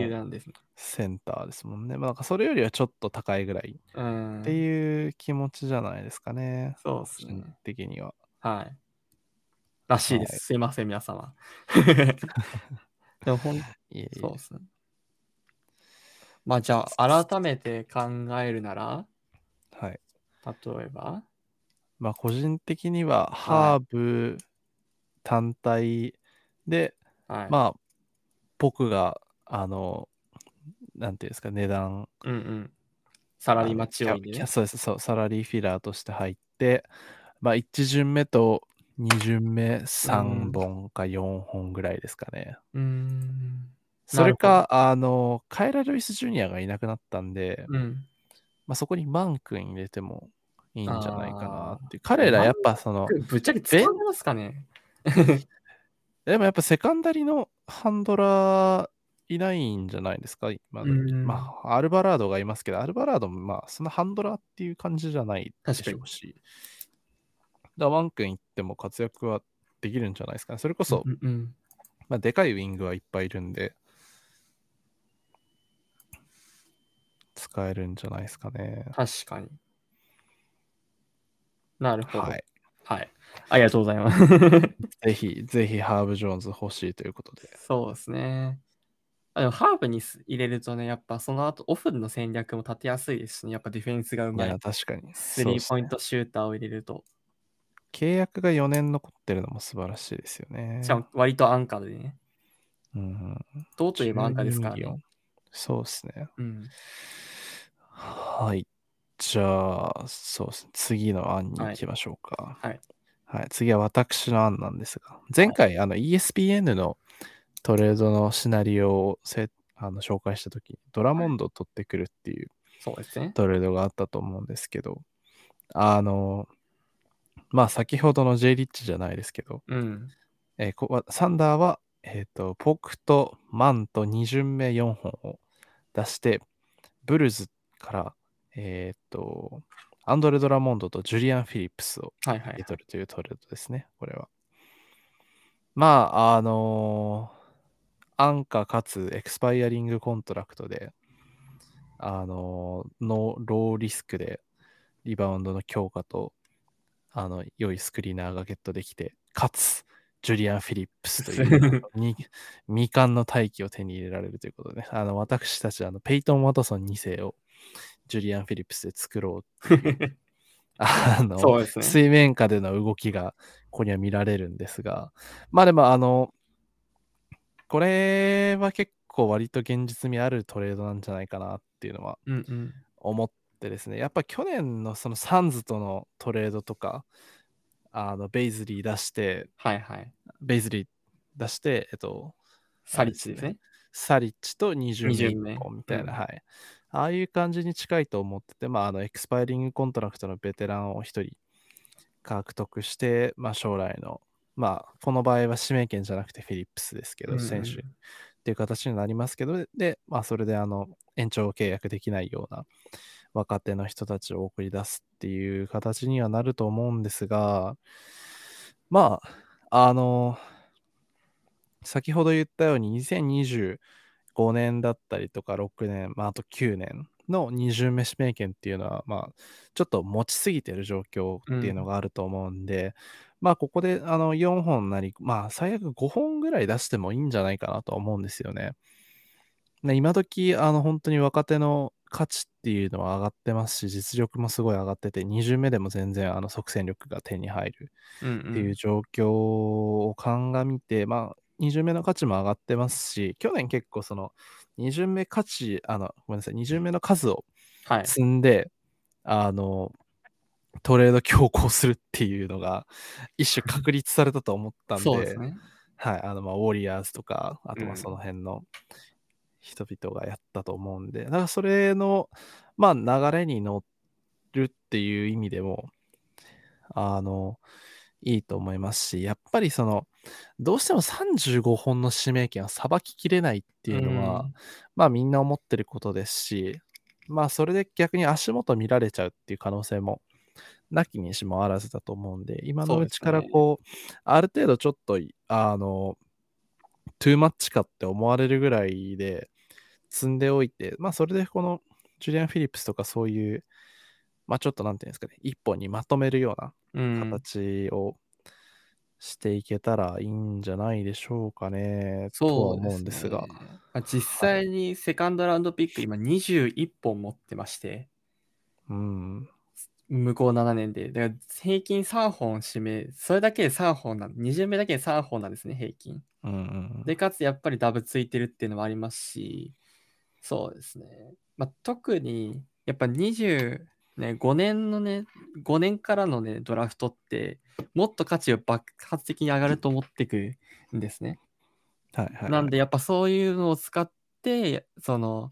センターですもんね。まあ、なんかそれよりはちょっと高いぐらいうん。っていう気持ちじゃないですかね。そうっすね。的には。はい。らしいです。はいすいません、皆様。でもほん、いえいえそうですね。まあじゃあ、改めて考えるなら、はい。例えば、まあ、個人的には、ハーブ単体で、はい。まあ、僕が、あの、なんていうんですか、値段、うんうん。サラリーマッチあ要因でね。そうです、そう、サラリーフィラーとして入って、まあ、1巡目と2巡目3本か4本ぐらいですかね。うーん。それか、あの、カイラ・ルイス・ジュニアがいなくなったんで、うん。まあ、そこにマン君入れてもいいんじゃないかなって。彼らやっぱその、ぶっちゃけ使われますかね？でもやっぱセカンダリのハンドラーいないんじゃないですか？まあ、アルバラードがいますけど、アルバラードもまあ、そのハンドラーっていう感じじゃないでしょうし。だワン君行っても活躍はできるんじゃないですかね。それこそ、うんうん。まあ、でかいウィングはいっぱいいるんで、使えるんじゃないですかね。確かに。なるほど。ははい。い。ありがとうございます。ぜひ、ぜひハーブ・ジョーンズ欲しいということで。そうですね。あでもハーブにす入れるとね、やっぱその後オフの戦略も立てやすいですしね、やっぱディフェンスがうまいいや、。確かに。スリーポイントシューターを入れると。契約が4年残ってるのも素晴らしいですよね。しかも割と安価でね。うん、どうといえば安価ですから12ミリオンね。そうですね。うん。はい。じゃあ、そうですね。次の案に行きましょうか。はい。はい。次は私の案なんですが、前回、あの ESPN のトレードのシナリオをせあの紹介したときに、ドラモンドを取ってくるっていうそうですね。トレードがあったと思うんですけど、あの、まあ先ほどの J リッチじゃないですけど、うん。えーこわサンダーは、えっ、と、ポクとマンと2巡目4本を出して、ブルズから、えっ、と、アンドレ・ドラモンドとジュリアン・フィリップスをはいはい受け。取るというトレードですね、これは。まあ、あのー安価かつ expiring contract で、あのーのローリスクでリバウンドの強化と、あの、良いスクリーナーがゲットできて、かつ、ジュリアン・フィリップスというに未完の大器を手に入れられるということで、ね、あの私たちあのペイトン・ワトソン2世をジュリアン・フィリップスで作ろうっていう あのね。水面下での動きがここには見られるんですが、まあでもあの、これは結構割と現実味あるトレードなんじゃないかなっていうのはうんうん。思ってですね、やっぱ去年のそのサンズとのトレードとか、あのベイズリー出して、はいはい。ベイズリー出して、えっと、サリッチですね。サリッチと20二巡目指名みたいな、うんはい。ああいう感じに近いと思ってて、まあ、あの、 expiring contract のベテランを一人獲得して、まあ、将来の、まあ、この場合は指名権じゃなくてフィリップスですけど、選手っていう形になりますけど、で、まあ、それで、あの、延長契約できないような若手の人たちを送り出すっていう形にはなると思うんですが、まあ、あの、先ほど言ったように2025年だったりとか6年、まあ、あと9年の20目指名権っていうのは、まあ、ちょっと持ちすぎてる状況っていうのがあると思うんで、まあ、ここであの4本なり、まあ、最悪5本ぐらい出してもいいんじゃないかなと思うんですよね。ね今時、あの、本当に若手の価値っていうのは上がってますし、実力もすごい上がってて、20目でも全然あの即戦力が手に入るうんっていう状況を鑑みて、まあ、2巡目の価値も上がってますし、去年結構その、2巡目価値、あの、ごめんなさい、2巡目の数をはい。積んで、あの、トレード強行するっていうのが一種確立されたと思ったんで、ですね。はい、あの、まあ、ウォリアーズとか、あと、まあ、うんその辺の人々がやったと思うんで、だからそれの、まあ、流れに乗るっていう意味でも、あの、いいと思いますし、やっぱりその、どうしても35本の指名権はさばききれないっていうのは、うんまあみんな思ってることですし、まあそれで逆に足元見られちゃうっていう可能性もなきにしもあらずだと思うんで、今のうちからそうですねこう、ある程度ちょっと、あの、トゥーマッチかって思われるぐらいで積んでおいて、まあそれでこのジュリアン・フィリップスとかそういう、まあちょっとなんていうんですかね、一本にまとめるようなうん。形をしていけたらいいんじゃないでしょうかね、とはそう思うんですが。ねまあ実際にセカンドラウンドピック今21本持ってまして、うん。向こう7年で。だから平均3本指名、それだけで3本なん、2巡目だけで3本なんですね、平均。うんうんで、かつやっぱりダブついてるっていうのもありますし、そうですね。まあ、特に、やっぱ20、ね、5年のね、5年からのね、ドラフトって、もっと価値を爆発的に上がると思ってくんですね。はいはいはい。なんで、やっぱそういうのを使って、その、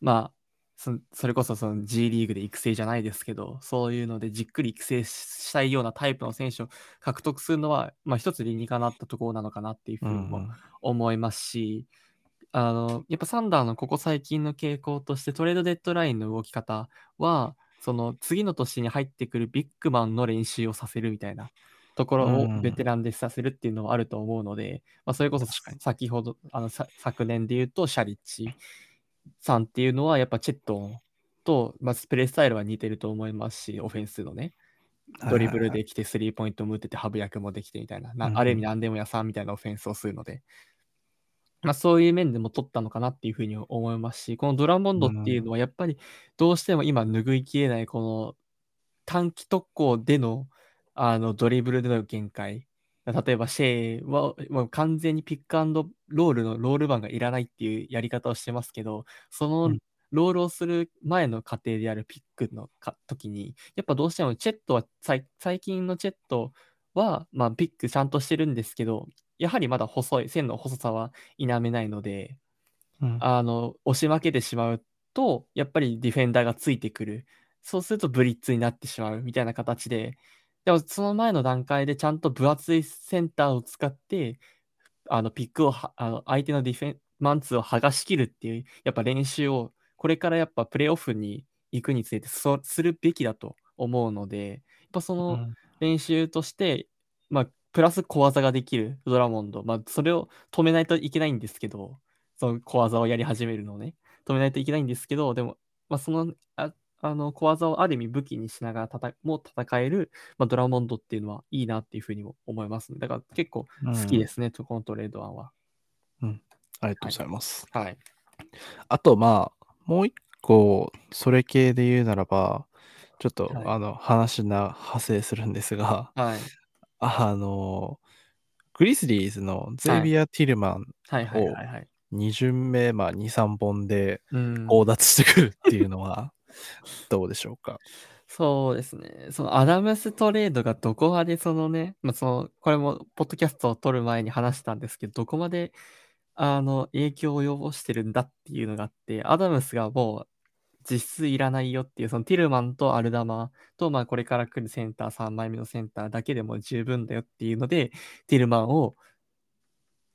まあ、そそれこそその G リーグで育成じゃないですけど、そういうのでじっくり育成したいようなタイプの選手を獲得するのは、まあ一つ理にかなったところなのかなっていうふうにもうん思いますし、あの、やっぱサンダーのここ最近の傾向としてトレードデッドラインの動き方は、その次の年に入ってくるビッグマンの練習をさせるみたいなところをうんベテランでさせるっていうのはあると思うので、まあ、それこそ先ほど、あの、さ昨年で言うとシャリッチさんっていうのはやっぱチェットンと、まあ、プレースタイルは似てると思いますし、オフェンスのね、ドリブルで来てスリーポイントも打っててハブ役もできてみたいな、なうんうん。ある意味何でも屋さんみたいなオフェンスをするので、まあ、そういう面でも取ったのかなっていうふうに思いますし、このドラモンドっていうのはやっぱりどうしても今拭いきれないこの短期特攻でのあのドリブルでの限界。例えばシェイはもう完全にピックアンドロールのロールバンがいらないっていうやり方をしてますけど、そのうんロールをする前の過程であるピックのか時に、やっぱどうしてもチェットは最最近のチェットは、まあ、ピックちゃんとしてるんですけど、やはりまだ細い、線の細さは否めないので、うん。あの、押し負けてしまうと、やっぱりディフェンダーがついてくる。そうするとブリッツになってしまうみたいな形で、でもその前の段階でちゃんと分厚いセンターを使って、あの、ピックをは、あの、相手のディフェン、マンツーを剥がしきるっていう、やっぱ練習を、これからやっぱプレーオフに行くにつれてそうするべきだと思うので、やっぱその、うん。練習として、まあ、プラス小技ができるドラモンド、まあ、それを止めないといけないんですけど、その小技をやり始めるのをね、止めないといけないんですけど、でも、まあ、その、ああの小技をある意味武器にしながら戦も戦える、まあ、ドラモンドっていうのはいいなっていうふうにも思いますね。だから結構好きですね、このトレード案は。ありがとうございます。はい。あと、まあ、もう一個、それ系で言うならば、ちょっと、はいあの、話な派生するんですが、はい。あの、グリスリーズのゼイビア・ティルマン、はいはいはいはい。2巡目、まあ、2、3本でうん強奪してくるっていうのは、どうでしょうか？そうですね。そのアダムストレードがどこまでそのね、まあ、その、これもポッドキャストを撮る前に話したんですけど、どこまであの影響を及ぼしてるんだっていうのがあって、アダムスがもう実質いらないよっていう、そのティルマンとアルダマと、まあこれから来るセンター、3枚目のセンターだけでも十分だよっていうので、ティルマンを、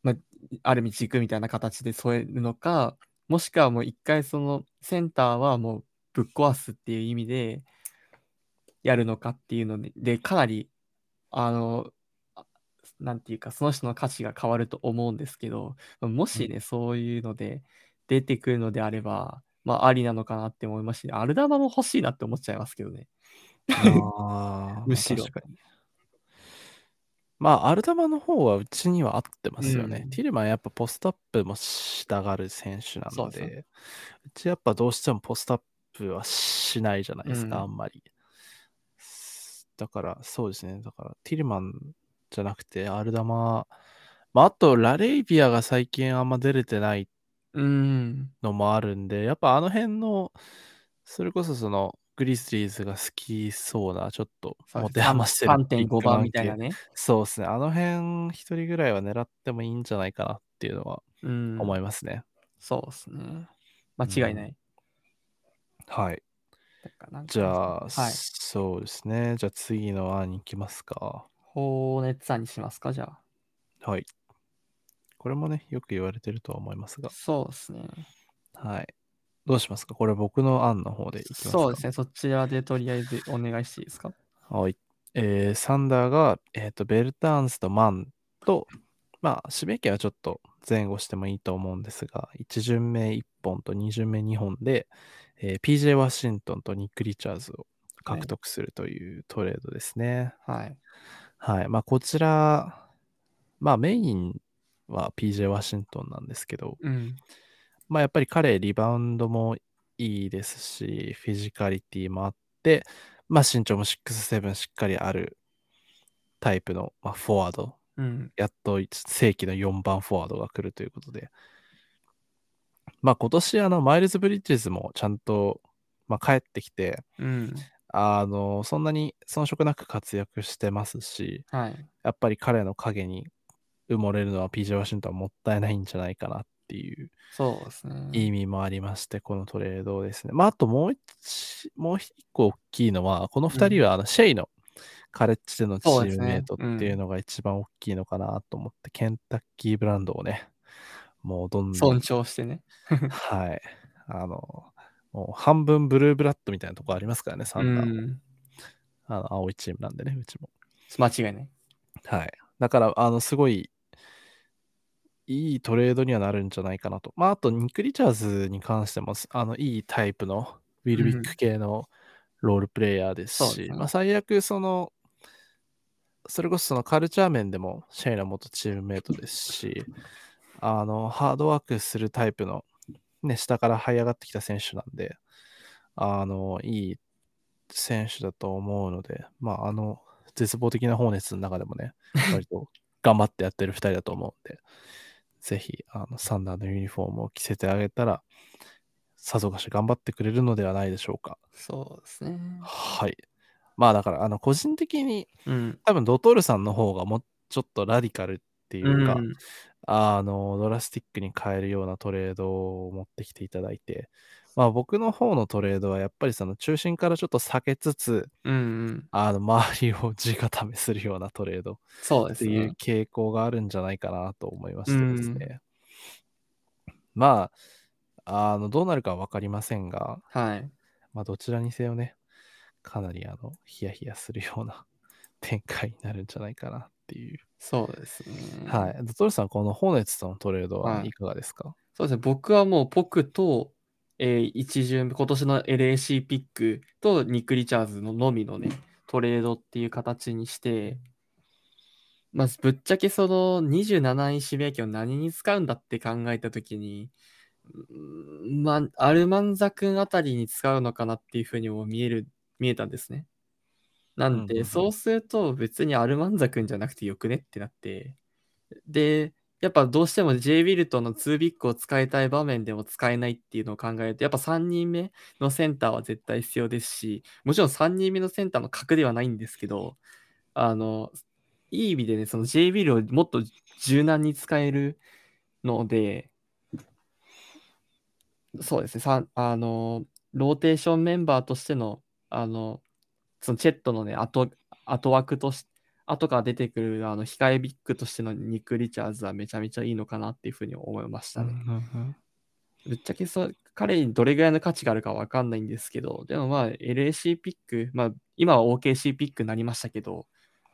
まあ、ある意味軸みたいな形で添えるのか、もしくはもう一回そのセンターはもうぶっ壊すっていう意味でやるのかっていうので、でかなり、あの、あなんていうか、その人の価値が変わると思うんですけど、もしね、そういうので出てくるのであれば、まあ、ありなのかなって思いますし、アルダマも欲しいなって思っちゃいますけどね。むしろまあ、アルダマの方はうちには合ってますよね。うんティルマンやっぱポストアップもしたがる選手なので、うちやっぱどうしてもポストアップはしないじゃないですか、うんあんまり。だから、そうですね。だから、ティルマンじゃなくて、アルダマ、まあ、あと、ラレイビアが最近あんま出れてないうん。のもあるんで、やっぱあの辺の、それこそその、グリズリーズが好きそうな、ちょっとそう持て余してるビッ3.5グマン番みたいな系ね。そうですね。あの辺一人ぐらいは狙ってもいいんじゃないかなっていうのはうん。思いますね。そうですね。間違いない。はい。だからなんかじゃあ、はい。そうですね。じゃあ次の案に行きますか。放熱案にしますか、じゃあ。はい。これもね、よく言われてるとは思いますが。そうですね。はい。どうしますか？これ僕の案の方でいきますか？そうですね。そちらでとりあえずお願いしていいですか？はい。えーサンダーが、えっ、と、ベルターンスとマンと、まあ、指名権はちょっと前後してもいいと思うんですが、1巡目1本と2巡目2本で、えー PJ ワシントンとニック・リチャーズを獲得するというトレードですね。はい。はい。まあ、こちら、まあ、メインは PJ ワシントンなんですけど、うん。まあ、やっぱり彼、リバウンドもいいですし、フィジカリティもあって、まあ、身長も 6'7 しっかりあるタイプの、まあ、フォワード。うん。やっと正規の4番フォワードが来るということで。まあ、今年、あの、マイルズ・ブリッジズもちゃんと、まあ、帰ってきて、うん。あの、そんなに遜色なく活躍してますし、はい。やっぱり彼の影に埋もれるのは PJ ワシントンはもったいないんじゃないかなっていうそうですね。意味もありまして、このトレードですね。まあ、あともう一、もう一個大きいのは、この二人はあのシェイのカレッジでのチームメイトっていうのが一番大きいのかなと思って、ケンタッキーブランドをね、もうどんど尊ん、重してね。はい、あの、もう半分ブルーブラッドみたいなとこありますからね、サうンダーも。ん。あの青いチームなんでね、うちも。間違いない。はい。だから、あの、すごい、いいトレードにはなるんじゃないかなと。まあ、あと、ニック・リチャーズに関しても、あの、いいタイプのウィル・ビック系のロールプレイヤーですし、そうですね。まあ、最悪、その、それこそそのカルチャー面でもシェイナ元チームメイトですし、あの、ハードワークするタイプの、ね、下から這い上がってきた選手なんで、あの、いい選手だと思うので、まあ、あの、絶望的な放熱の中でもね、割と頑張ってやってる2人だと思うんで、ぜひ、あの、サンダーのユニフォームを着せてあげたら、さぞかし頑張ってくれるのではないでしょうか。そうですね。はい。まあだから、あの、個人的に、うん。多分ドトールさんの方がもうちょっとラディカルっていうか、うんあの、ドラスティックに変えるようなトレードを持ってきていただいて、まあ僕の方のトレードはやっぱりその中心からちょっと避けつつ、うんうん。あの、周りを地固めするようなトレードっていうそうですね。傾向があるんじゃないかなと思いましてですね。まあ、あの、どうなるかはわかりませんが、はい。まあどちらにせよね、かなりあの、ヒヤヒヤするような 展開になるんじゃないかなっていう。そうですね。はい。ドトルさん、このホーネッツとのトレードははいいかがですか、そうですね。僕はもうポクと、えー一巡、今年の LAC ピックとニック・リチャーズののみのね、トレードっていう形にして、まずぶっちゃけその27位指名権を何に使うんだって考えたときに、まあ、アルマンザ君あたりに使うのかなっていうふうにも見える、見えたんですね。なんで、そうすると別にアルマンザ君じゃなくてよくねってなって、で、やっぱどうしても J ウィルトの2ビッグを使いたい場面でも使えないっていうのを考えると、やっぱ3人目のセンターは絶対必要ですし、もちろん3人目のセンターの格ではないんですけど、あの、いい意味でね、その J ウィルをもっと柔軟に使えるので、そうですね、あの、ローテーションメンバーとしての、あの、そのチェットのね、後、後枠として後から出てくるあの控えビッグとしてのニック・リチャーズはめちゃめちゃいいのかなっていうふうに思いましたね。ぶっちゃけそう彼にどれぐらいの価値があるかわかんないんですけど、でもまあ LAC ピック、まあ今は OKC ピックになりましたけど、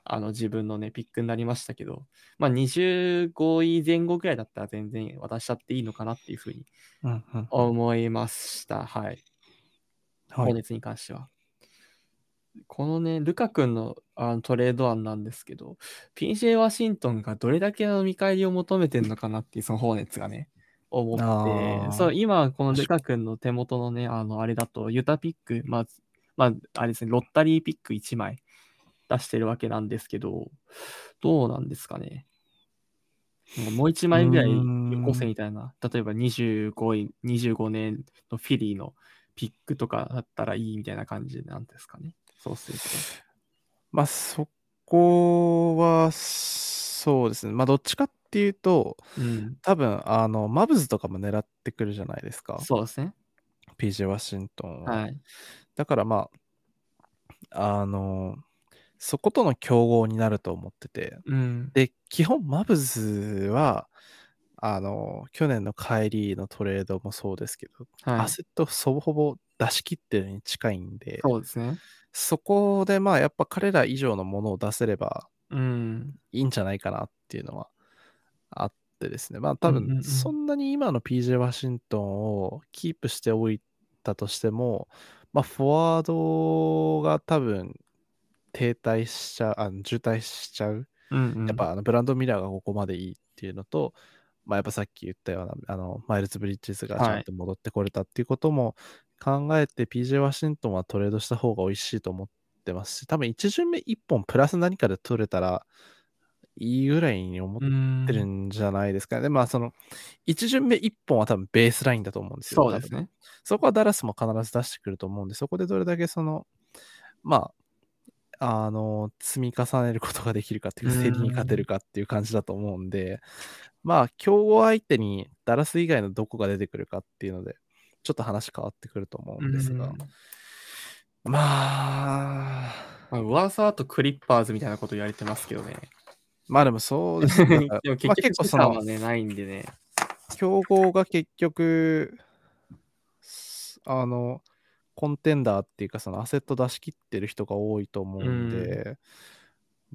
あの自分のね、ピックになりましたけど、まあ25位前後ぐらいだったら全然渡しちゃっていいのかなっていうふうにうんうんうん思いました。はい。はい。放熱に関しては。このね、ルカ君のあのトレード案なんですけど、PJ ワシントンがどれだけの見返りを求めてるのかなっていう、その放熱がね、思あって、ーそう、今、このルカ君の手元のね、あの、あれだと、ユタピック、まあ、まあ、あれですね、ロッタリーピック1枚出してるわけなんですけど、どうなんですかね。もう1枚ぐらいよこせみたいな、例えば25位、25年のフィリーのピックとかだったらいいみたいな感じなんですかね。そうすると。まあそこは、そうですね。まあどっちかっていうと、うん。多分、あの、マブズとかも狙ってくるじゃないですか。そうですね。PJ ワシントンは。はい。だからまあ、あの、そことの競合になると思ってて。うん。で、基本マブズは、あの、去年の帰りのトレードもそうですけど、はいアセットほぼほぼ出し切ってるに近いんで、そうですね。そこでまあやっぱ彼ら以上のものを出せればうん。いいんじゃないかなっていうのはあってですね。まあ多分そんなに今の PJ ワシントンをキープしておいたとしても、まあフォワードが多分停滞しちゃう、あの渋滞しちゃう。うんうん。やっぱあのブランドン・ミラーがここまでいいっていうのと、まあやっぱさっき言ったようなあのマイルズ・ブリッジズがちゃんと戻ってこれたっていうことも考えて PJ ワシントンはトレードした方が美味しいと思ってますし、多分1巡目1本プラス何かで取れたらいいぐらいに思っうんてるんじゃないですかね。で、まあその1巡目1本は多分ベースラインだと思うんですよ。そうですね。そこはダラスも必ず出してくると思うんで、そこでどれだけその、まあ、あの、積み重ねることができるかっていう、うん競りに勝てるかっていう感じだと思うんで、まあ、競合相手にダラス以外のどこが出てくるかっていうので、ちょっと話変わってくると思うんですが、うんまあ、まあ、噂だとクリッパーズみたいなこと言われてますけどね。まあでもそうですね。でも結まあ局結構そのね、ないんでね。競合が結局、すあの、コンテンダーっていうか、そのアセット出し切ってる人が多いと思うんで、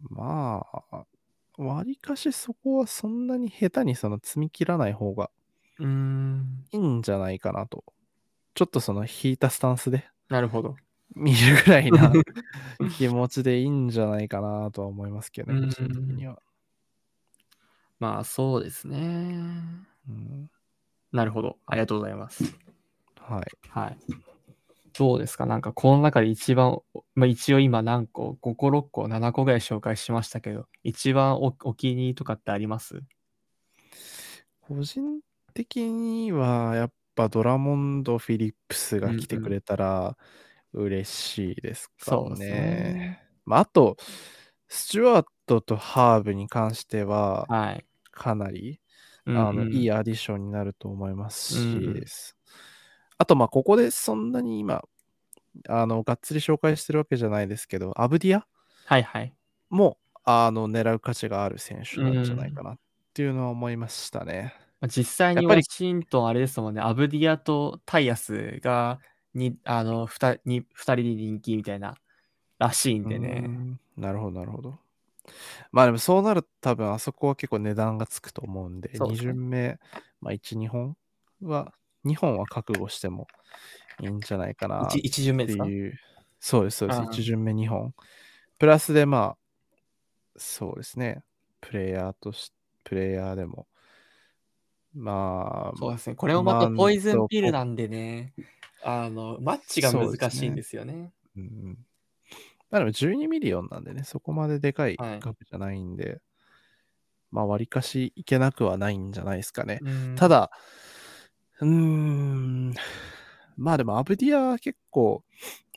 まあ、わりかしそこはそんなに下手にその積み切らない方が。いいんじゃないかなと。ちょっとその引いたスタンスでなるほど。見るぐらいな 気持ちでいいんじゃないかなとは思いますけどね、うん個人的には。まあそうですね。うん、なるほど。ありがとうございます。はい。はい。どうですか？なんかこの中で一番、まあ、一応今何個 ?5 個、6個、7個ぐらい紹介しましたけど、一番おお気に入りとかってあります？個人的にはやっぱドラモンド・フィリップスが来てくれたら嬉しいですかそうですね。ね。まあ、あと、スチュワートとハーブに関してははい。かなり、うんあのうんいいアディションになると思いますし、うんうんあと、まあ、ここでそんなに今、あの、がっつり紹介してるわけじゃないですけど、アブディアはいはい。も、あの、狙う価値がある選手なんじゃないかなっていうのは思いましたね。まあ実際にやっぱりワシントンあれですもんね、アブディアとタイアスがにあの 2, に2人で人気みたいならしいんでうね。んなるほど、なるほど。まあでもそうなると多分あそこは結構値段がつくと思うんで、2そうですね巡目、まあ1、2本は、2本は覚悟してもいいんじゃないかなっ 1, 一巡目てですか？いう。そうです、そうです。ああ1巡目2本。プラスでまあ、そうですね。プレイヤーとし、プレイヤーでも、まあ、そうですね。これもまた poison pill なんでね、あの、マッチが難しいんですよね。うん。まあでも12ミリオンなんでね、そこまででかいはい額じゃないんで、まあ割かしいけなくはないんじゃないですかね。うんた、だ、うーん、まあでもアブディアは結構、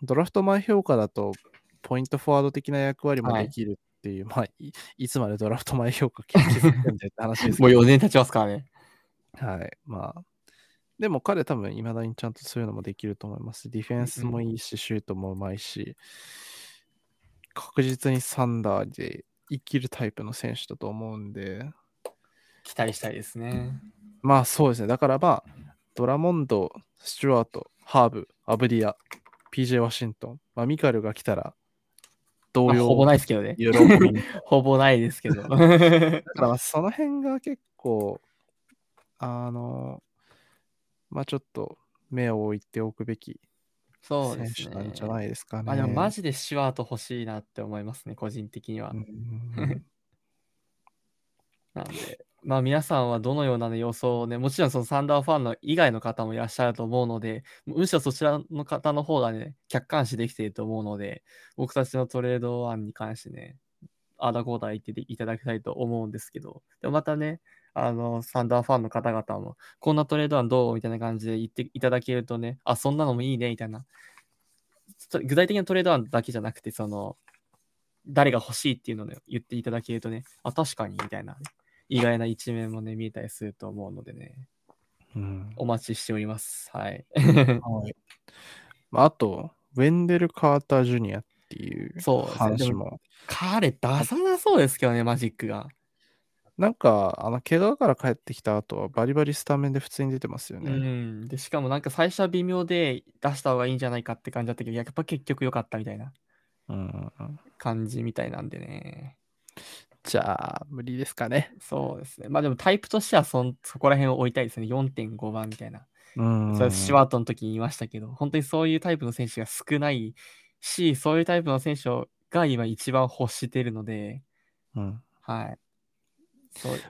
ドラフト前評価だと、ポイントフォワード的な役割もはいできるっていう、まあい、いつまでドラフト前評価気づくんだよって話ですもうけど、4年経ちますからね。はい、まあ、でも彼多分、いまだにちゃんとそういうのもできると思います。ディフェンスもいいし、シュートもうまいし、確実にサンダーで生きるタイプの選手だと思うんで、期待したいですね。まあそうですね。だからまあ、ドラモンド、スチュワート、ハーブ、アブディア、PJ ワシントン、まあ、ミカルが来たら、同様、まあほぼないですけどね。ほぼないですけど。だからまあその辺が結構、あの、まあちょっと目を置いておくべき選そうですね。手なんじゃないですかね。あでもマジでシュワート欲しいなって思いますね、個人的には。うん なんで、まあ皆さんはどのような、ね、予想をね、もちろんそのサンダーファンの以外の方もいらっしゃると思うので、むしろそちらの方の方がね、客観視できていると思うので、僕たちのトレード案に関してね、あだこうだ言っていただきたいと思うんですけど、でもまたね、あの、サンダーファンの方々も、こんなトレード案どう？みたいな感じで言っていただけるとね、あ、そんなのもいいね、みたいな。具体的なトレード案だけじゃなくて、その、誰が欲しいっていうのを言っていただけるとね、あ、確かに、みたいな、意外な一面もね、見えたりすると思うのでね、うん。お待ちしております。はい。はい。まああと、ウェンデル・カーター・ジュニアっていうそうですね。彼出さなそうですけどね、マジックが。なんか、あの、怪我から帰ってきた後はバリバリスタメンで普通に出てますようね。ん。で、しかもなんか最初は微妙で出した方がいいんじゃないかって感じだったけど、やっぱ結局良かったみたいなうん。感じみたいなんでね。じゃあ、無理ですかね。そうですね。まあでもタイプとしてはそんそこら辺を置いたいですね。4.5番みたいな。うん。それシュワートの時に言いましたけど、本当にそういうタイプの選手が少ないし、そういうタイプの選手が今一番欲してるので、うん。はい。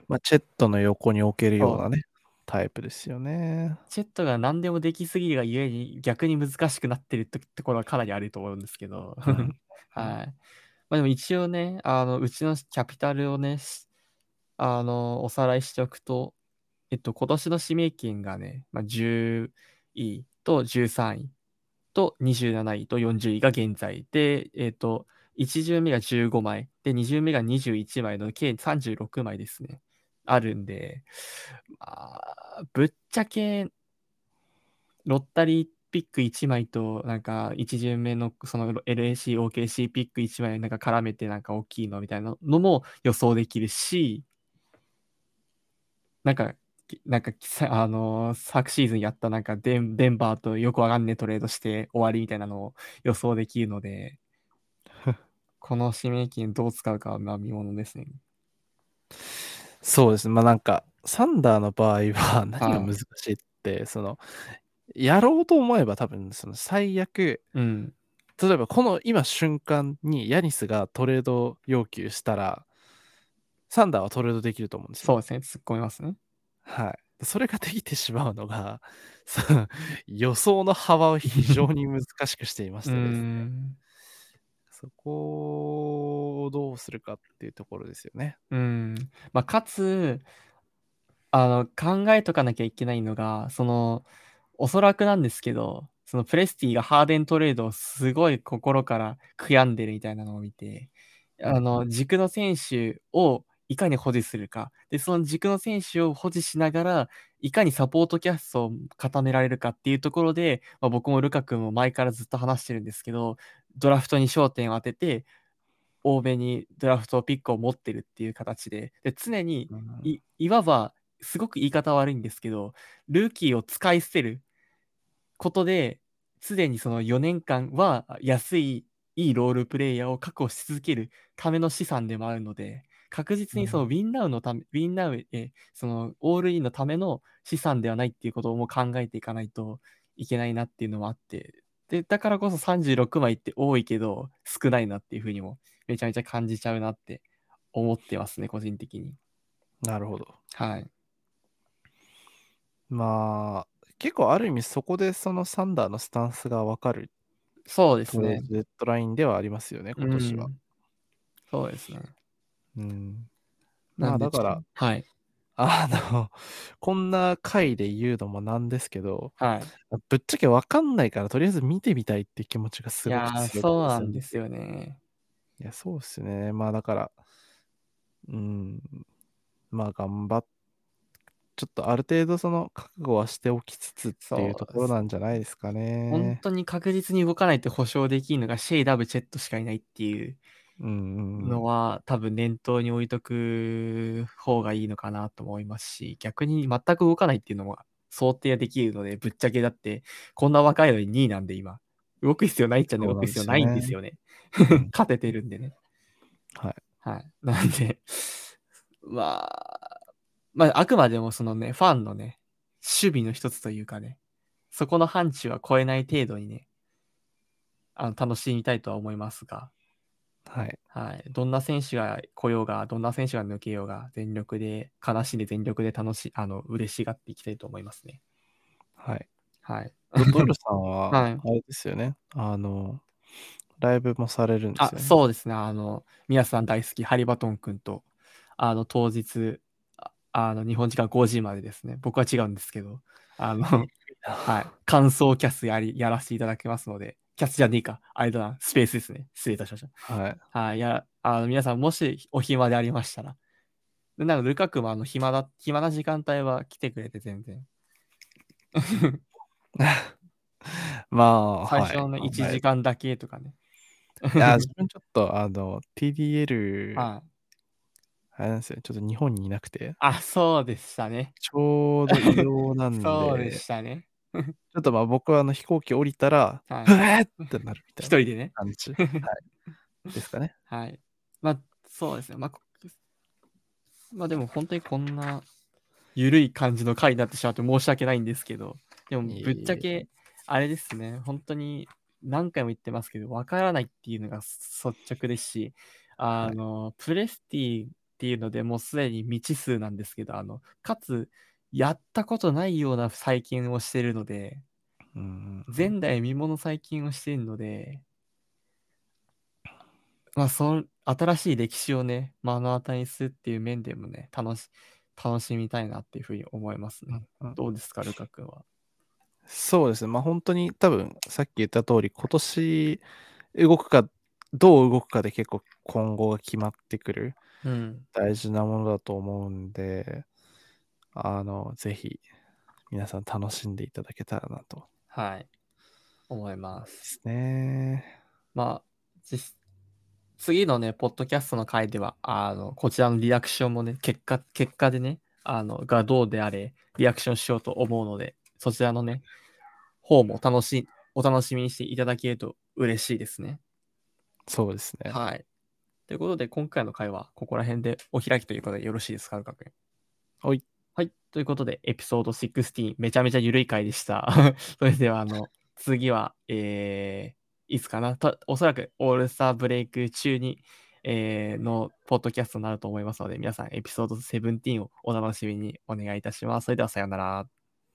まあ、チェットの横に置けるようなね、タイプですよね。チェットが何でもできすぎるがゆえに逆に難しくなってるとところはかなりあると思うんですけど、うん はい。まあでも一応ね、あの、うちのキャピタルをね、しあの、おさらいしておくと、えっと、今年の指名権がね、まあ、10位と13位と27位と40位が現在で、えっと、1巡目が15枚、で、2巡目が21枚の計36枚ですね。あるんで、まあ、ぶっちゃけ、ロッタリーピック1枚と、なんか、1巡目のその LAC、OKC ピック1枚なんか絡めてなんか大きいのみたいなのも予想できるし、なんか、なんか、あのー昨シーズンやったなんかデンデンバーとよくわかんねえトレードして終わりみたいなのを予想できるので、この指名権どう使うかはまあ見ものですね。そうですね。まあなんか、サンダーの場合は何が難しいって、その、やろうと思えば多分、その最悪、うん。例えばこの今瞬間にヤニスがトレード要求したら、サンダーはトレードできると思うんですよ。そうですね。突っ込みますね。はい。それができてしまうのが、その予想の幅を非常に難しくしていましてですね。ん。そこをどうするかっていうところですよね。うん。まあ、かつ、あの、考えとかなきゃいけないのが、その、おそらくなんですけど、そのプレスティがハーデントレードをすごい心から悔やんでるみたいなのを見て、あの、軸の選手をいかに保持するか。で、その軸の選手を保持しながら、いかにサポートキャストを固められるかっていうところで、まあ、僕もルカ君も前からずっと話してるんですけど、ドラフトに焦点を当てて、多めにドラフトピックを持ってるっていう形で、で常にいいわば、すごく言い方悪いんですけど、ルーキーを使い捨てることで、すでにその4年間は安い、いいロールプレイヤーを確保し続けるための資産でもあるので、確実にそのウィンナウのため、ウィンナウへ、そのオールインのための資産ではないっていうことをもう考えていかないといけないなっていうのもあって、で、だからこそ36枚って多いけど少ないなっていうふうにもめちゃめちゃ感じちゃうなって思ってますね、個人的に。なるほど。はい。まあ、結構ある意味そこでそのサンダーのスタンスがわかるそうですねデッドラインではありますよね、今年はう。んそうですね。うん。まあだから、はい。あの、こんな回で言うのもなんですけど、はい。ぶっちゃけわかんないから、とりあえず見てみたいって気持ちがすごくいそうなんですよね。いや、そうですね。まあだから、うん、まあ頑張っ、ちょっとある程度その覚悟はしておきつつっていうところなんじゃないですか本ね。当に確実に動かないって保証できるのがシェイ・ダブ・チェットしかいないっていうのは、多分念頭に置いとく方がいいのかなと思いますし、逆に全く動かないっていうのも想定できるので、ぶっちゃけだって、こんな若いのに2位なんで今。動く必要ないっちゃね、動く必要ないんですよね。うん勝ててるんでね。はい。はい。なんで、まあ、まあ、あくまでもそのね、ファンのね、守備の一つというかね、そこの範疇は超えない程度にね、あの楽しみたいとは思いますが、はい。はい。どんな選手が来ようが、どんな選手が抜けようが、全力で、悲しんで全力で楽しい、あの、嬉しがっていきたいと思いますね。はい。はい。ドドルさんは、はいあれですよね。あの、ライブもされるんですあよ、ね。そうですね。あの、皆さん大好き、ハリバトン君と、あの、当日、ああの日本時間5時までですね、僕は違うんですけど、あの、はい、感想キャスやりやらせていただきますので、キャスじゃねえか、あれだな、スペースですね。失礼いたしました。はい。はい、やあの皆さん、もしお暇でありましたら、でなんかルカ君はあの暇だ暇な時間帯は来てくれて全然。まあ、最初のね、はい1時間だけとかね。いや、自分ちょっと、あの、TDL、はい。あれなんですよ、ちょっと日本にいなくて、あ、そうでしたね。ちょうど移動なんで、そうでちしたね。ょっとまあ僕はあの飛行機降りたら、はいってなるみたいな一人でね。感じ、はい、ですかね。はい。まあ、そうですね。まあ、こまあでも本当にこんな緩い感じの回になってしまって申し訳ないんですけど、でもぶっちゃけ、あれですね、本当に何回も言ってますけど、わからないっていうのが率直ですし、あの、プレスティっていうのでもうすでに未知数なんですけど、あの、かつ、やったことないような再建をしてるので、うん、前代未聞の再建をしているので、まあ、その新しい歴史をね、目の当たりにするっていう面でもね、楽し楽しみたいなっていうふうに思いますね。うんどうですか、ルカ君は？そうですね、まあ本当に多分さっき言った通り、今年動くか、どう動くかで結構今後が決まってくるうん。大事なものだと思うんで、あの、ぜひ皆さん楽しんでいただけたらなと。はい。思いま。ですすね。まあ、実次のね、ポッドキャストの回では、あの、こちらのリアクションもね、結果、結果でね、あの、がどうであれ、リアクションしようと思うので、そちらのね、方も楽しい、お楽しみにしていただけると嬉しいですね。そうですね。はい。ということで、今回の回はここら辺でお開きということでよろしいですか、ルカ君？はい。はい。ということで、エピソード16、めちゃめちゃ緩い回でした。それでは、あの、次は、えー、いつかな？とおそらくオールスターブレイク中に、えーのポッドキャストになると思いますので、皆さんエピソード17をお楽しみにお願いいたします。それではさようなら。